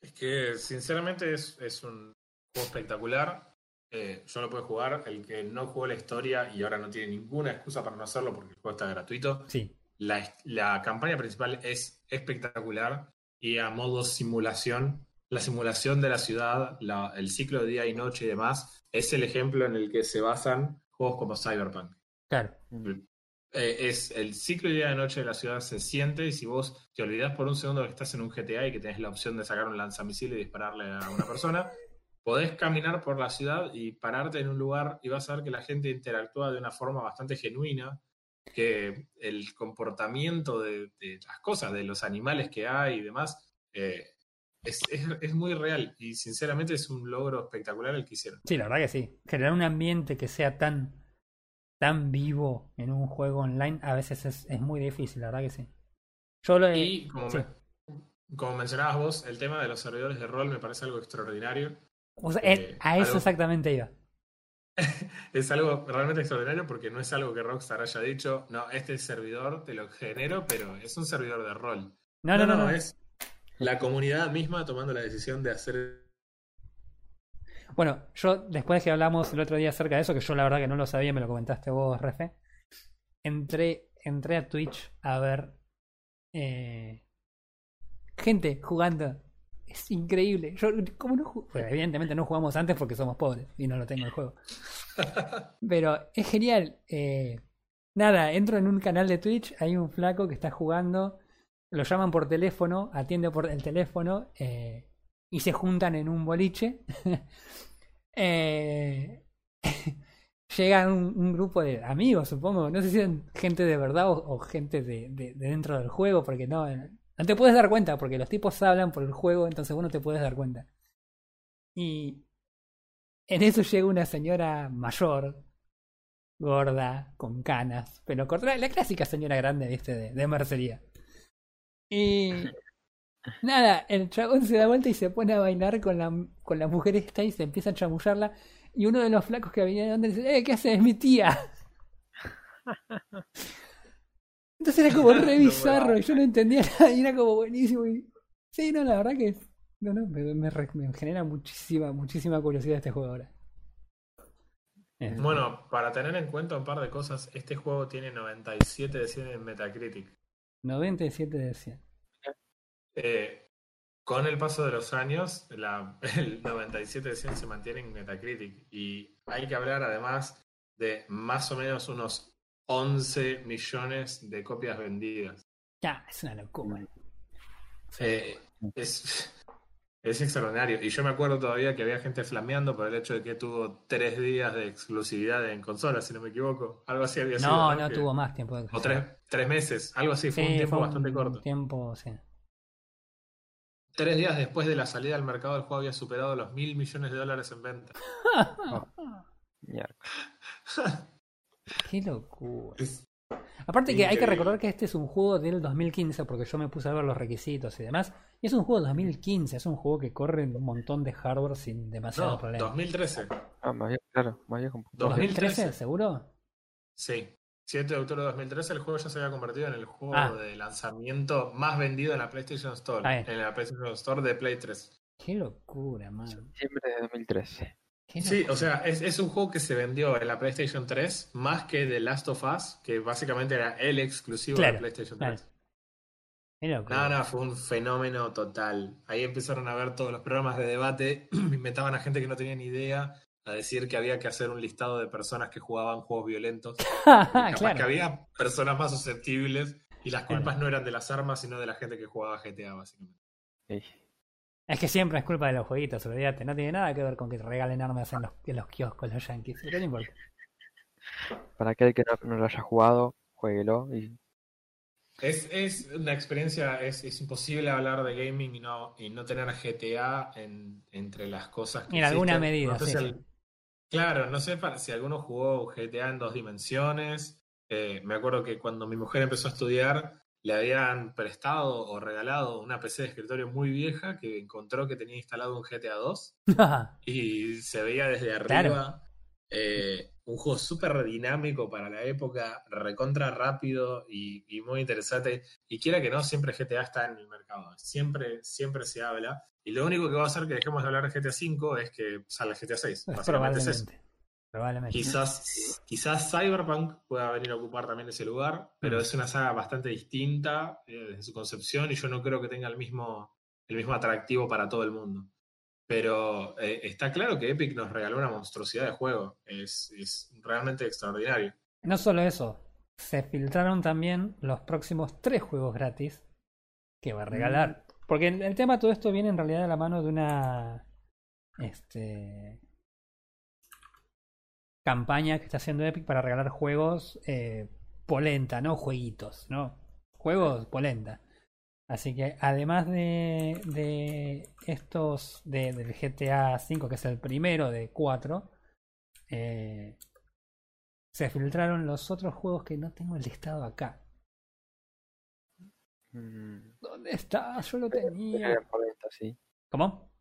Es que sinceramente es, es un juego espectacular. Eh, yo lo puedo jugar. El que no jugó la historia y ahora no tiene ninguna excusa para no hacerlo porque el juego está gratuito. Sí, La, la campaña principal es espectacular y a modo simulación, la simulación de la ciudad, la- el ciclo de día y noche y demás, es el ejemplo en el que se basan juegos como Cyberpunk. claro. Eh, es el ciclo de día y noche de la ciudad se siente y si vos te olvidás por un segundo que estás en un GTA y que tenés la opción de sacar un lanzamisil y dispararle a una persona, *laughs* podés caminar por la ciudad y pararte en un lugar y vas a ver que la gente interactúa de una forma bastante genuina, que el comportamiento de, de las cosas, de los animales que hay y demás, eh, es, es- es muy real y sinceramente es un logro espectacular el que hicieron. Sí, la verdad que sí. Generar un ambiente que sea tan, tan vivo en un juego online a veces es, es muy difícil, la verdad que sí. Yo lo he- Y como, sí. me- como mencionabas vos, el tema de los servidores de rol me parece algo extraordinario. o sea, eh, a eso algo- exactamente iba. *laughs* Es algo realmente extraordinario porque no es algo que Rockstar haya dicho, no, este servidor te lo genero, pero es un servidor de rol. No, no, no, no. es la comunidad misma tomando la decisión de hacer... Bueno, yo después que hablamos el otro día acerca de eso, que yo la verdad que no lo sabía, me lo comentaste vos, Refe, entré, entré a Twitch a ver eh, gente jugando. Es increíble. Yo, ¿cómo no evidentemente no jugamos antes porque somos pobres y no lo tengo el juego. *laughs* Pero es genial. eh, nada, entro en un canal de Twitch, hay un flaco que está jugando, lo llaman por teléfono, atiende por el teléfono eh, y se juntan en un boliche. *laughs* Eh, *laughs* llega un, grupo de amigos, supongo. No sé si son gente de verdad o, gente de, de- de dentro del juego, porque no, no te puedes dar cuenta, porque los tipos hablan por el juego, entonces vos no te puedes dar cuenta. Y en eso llega una señora mayor, gorda, con canas, pero corta, la, la clásica señora grande, viste, de, de mercería. Y nada, el chabón se da vuelta y se pone a bailar con la, con la mujer esta y se empieza a chamullarla. Y uno de los flacos que venía de donde dice, eh, ¿qué haces? Es mi tía. *laughs* Entonces era como *laughs* re bizarro y yo no entendía nada y era como buenísimo. Y... Sí, no, la verdad que no, no, me, me re- me genera muchísima, muchísima curiosidad este juego ahora. Bueno, para tener en cuenta un par de cosas, este juego tiene 97 de 100 en Metacritic. 97 de 100. Eh, con el paso de los años, la- *laughs* el 97 de 100 se mantiene en Metacritic y hay que hablar además de más o menos unos 11 millones de copias vendidas. Ya, es una locura. Eh, es, es extraordinario. Y yo me acuerdo todavía que había gente flameando por el hecho de que tuvo tres días de exclusividad en consola, si no me equivoco. Algo así había sido. No, no Que- tuvo más tiempo de O tres, tres meses, algo así, fue un tiempo bastante corto. tiempo, sí. tres días después de la salida al mercado, el juego había superado los mil millones de dólares en venta. *laughs* Mierda. *laughs* Qué locura. Es- Aparte que hay que recordar que este es un juego del 2015, porque yo me puse a ver los requisitos y demás. Y es un juego del 2015, es un juego que corre en un montón de hardware sin demasiado No, problema. 2013. Ah, más viejo, claro, más viejo un poco. 2013. ¿2013? ¿Seguro? Sí. 7 de octubre de 2013 el juego ya se había convertido en el juego Ah. de lanzamiento más vendido en la PlayStation Store. En la PlayStation Store de Play 3. Qué locura, man. Septiembre de 2013. Qué Sí, o sea, es, es un juego que se vendió en la PlayStation 3 más que The Last of Us, que básicamente era el exclusivo de Claro, la PlayStation claro. 3. Qué No, no, fue un fenómeno total. Ahí empezaron a ver todos los programas de debate, *clears throat* inventaban a gente que no tenía ni idea, a decir que había que hacer un listado de personas que jugaban juegos violentos. *laughs* Capaz que claro. había personas más susceptibles y las culpas Claro. no eran de las armas, sino de la gente que jugaba GTA, básicamente. Es que siempre es culpa de los jueguitos, olvídate. No tiene nada que ver con que te regalen armas en los, en los kioscos los yankees. No importa. Para aquel que no, no lo haya jugado, jueguelo y Es, es una experiencia, es, es imposible hablar de gaming y no, y no tener GTA en- entre las cosas que En alguna medida, sí, Claro, no sé pa- si alguno jugó GTA en dos dimensiones. Eh, me acuerdo que cuando mi mujer empezó a estudiar, le habían prestado o regalado una PC de escritorio muy vieja que encontró que tenía instalado un GTA 2 *laughs* y se veía desde arriba Claro. eh, un juego súper dinámico para la época, recontra rápido y, y muy interesante. Y quiera que no, siempre GTA está en el mercado. Siempre, siempre se habla. Y lo único que va a hacer que dejemos de hablar de GTA V es que salga GTA 6. Básicamente es eso. Probablemente. Probablemente. Quizás, quizás Cyberpunk pueda venir a ocupar también ese lugar, pero Mm. es una saga bastante distinta eh, desde su concepción y yo no creo que tenga el mismo, el mismo atractivo para todo el mundo. Pero eh, está claro que Epic nos regaló una monstruosidad de juego. Es, es realmente extraordinario. No solo eso, se filtraron también los próximos tres juegos gratis que va a regalar. Porque el, el tema de todo esto viene en realidad de la mano de una este campaña que está haciendo Epic para regalar juegos eh, polenta, no jueguitos, no juegos polenta. Así que además de, de estos de, del GTA V, que es el primero de cuatro, eh, se filtraron los otros juegos que no tengo el listado acá. mm, ¿Dónde está? Yo lo tenía. eran polenta, sí. ¿Cómo?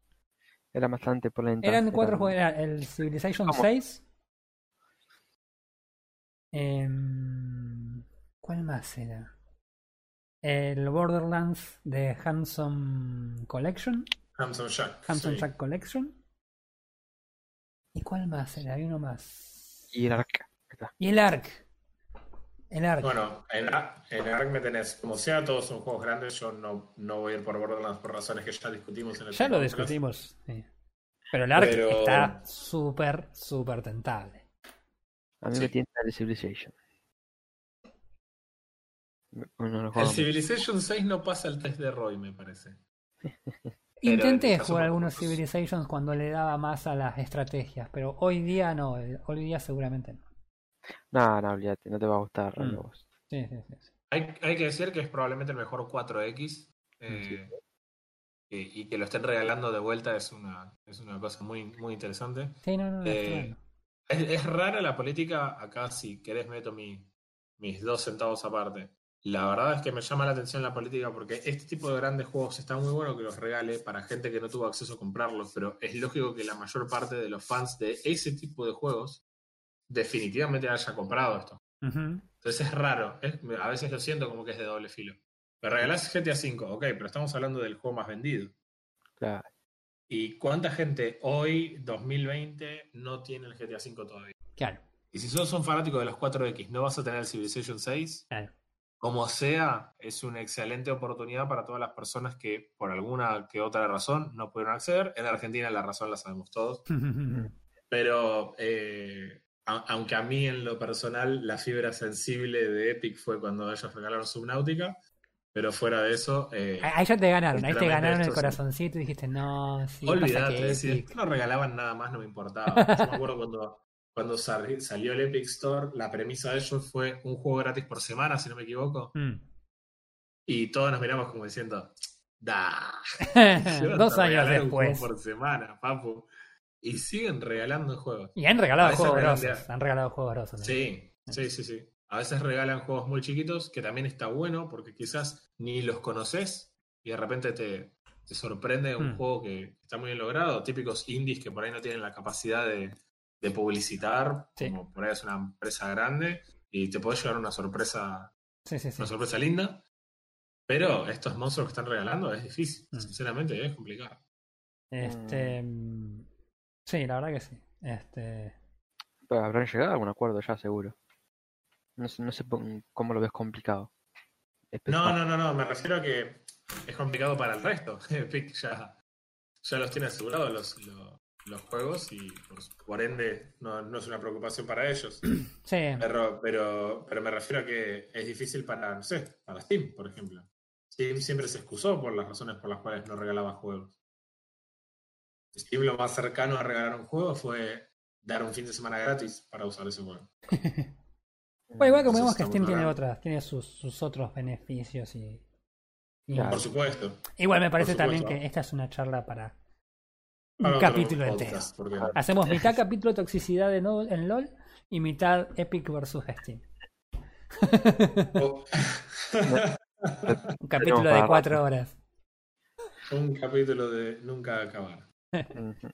Era bastante polenta. Eran cuatro juegos. Era el Civilization ¿Cómo? 6. Em, ¿Cuál más era? El Borderlands de Handsome Collection. Handsome Jack. Handsome sí. Jack Collection. ¿Y cuál más? Hay uno más. Y el. Está. Y el Ark. El Ark. Bueno, en, en Ark me tenés, como sea, todos son juegos grandes. Yo no, no voy a ir por Borderlands por razones que ya discutimos en el ya lo discutimos. sí. Pero el Ark Pero- está súper, súper tentable. A mí Sí. me tienta el Civilization. Lo El Civilization 6 no pasa el test de Roy, me parece. *laughs* Intenté en caso jugar por algunos. Civilizations cuando le daba más a las estrategias, pero hoy día no, hoy día seguramente no. No, no, olvídate, no te va a gustar. Mm. Rando, vos. Sí, sí, sí, sí. Hay, hay que decir que es probablemente el mejor 4X. eh, y, y que lo estén regalando de vuelta es una, es una cosa muy, muy interesante. Sí, no, no, Eh, es rara la política, acá si querés meto mi, mis dos centavos aparte. La verdad es que me llama la atención la política porque este tipo de grandes juegos está muy bueno que los regale para gente que no tuvo acceso a comprarlos, pero es lógico que la mayor parte de los fans de ese tipo de juegos definitivamente haya comprado esto. Entonces es raro, a veces lo siento como que es de doble filo. Me regalás GTA V, ok, pero estamos hablando del juego más vendido. Claro. ¿Y cuánta gente hoy, 2020, no tiene el GTA V todavía? Claro, Y si sos un fanático de los 4X, no vas a tener el Civilization 6, claro. Como sea, es una excelente oportunidad para todas las personas que por alguna que otra razón no pudieron acceder. En Argentina la razón la sabemos todos. *laughs* Pero eh, a- aunque a mí en lo personal la fibra sensible de Epic fue cuando ellos regalaron Subnautica, pero fuera de eso, eh, Ahí ya te ganaron, ahí te ganaron el corazoncito y dijiste, no, sí, pasa olvídate, que si Epic. no regalaban nada más no me importaba. Yo me acuerdo cuando, cuando sali- salió el Epic Store, la premisa de ellos fue un juego gratis por semana, si no me equivoco, Mm. y todos nos miramos como diciendo, Da. *laughs* Dos años después. por semana, papu. Y siguen regalando juegos. Y han regalado juegos grosos. Han regalado juegos. Sí, sí, sí, sí. A veces regalan juegos muy chiquitos, que también está bueno, porque quizás ni los conoces y de repente te, te sorprende un Hmm. juego que está muy bien logrado. Típicos indies que por ahí no tienen la capacidad de, de publicitar, Sí. como por ahí es una empresa grande, y te puede llevar una sorpresa, Sí, sí, sí. una sorpresa linda. Pero estos monstruos que están regalando es difícil, Hmm. sinceramente, es complicado. Este. mm, Sí, la verdad que sí. Este. Pero habrán llegado a algún acuerdo ya, seguro. No sé, no sé cómo lo ves complicado. No, no, no, no, me refiero a que es complicado para el resto. *laughs* Epic ya, ya los tiene asegurados los, los, los juegos y por, por ende no, no es una preocupación para ellos. *clears throat* Sí, Pero, pero, pero me refiero a que es difícil para, no sé, para Steam, por ejemplo. Steam siempre se excusó por las razones por las cuales no regalaba juegos. Steam lo más cercano a regalar un juego fue dar un fin de semana gratis para usar ese juego. *laughs* Bueno, igual como vemos que Steam tiene otras, tiene sus, sus otros beneficios y. y- Claro. Por supuesto. Igual me parece también que esta es una charla para un capítulo entero. Hacemos mitad capítulo de toxicidad de no- en LOL y mitad Epic versus Steam. Oh. Un capítulo de cuatro horas. Un capítulo de nunca acabar. *laughs*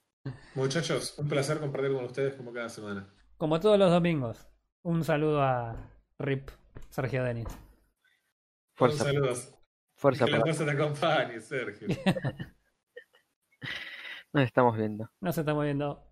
Muchachos, un placer compartir con ustedes como cada semana. Como todos los domingos. Un saludo a Rip Sergio Denis. Fuerza, Un saludo. fuerza Que la para. fuerza te acompañe, Sergio. *laughs* Nos estamos viendo. Nos estamos viendo.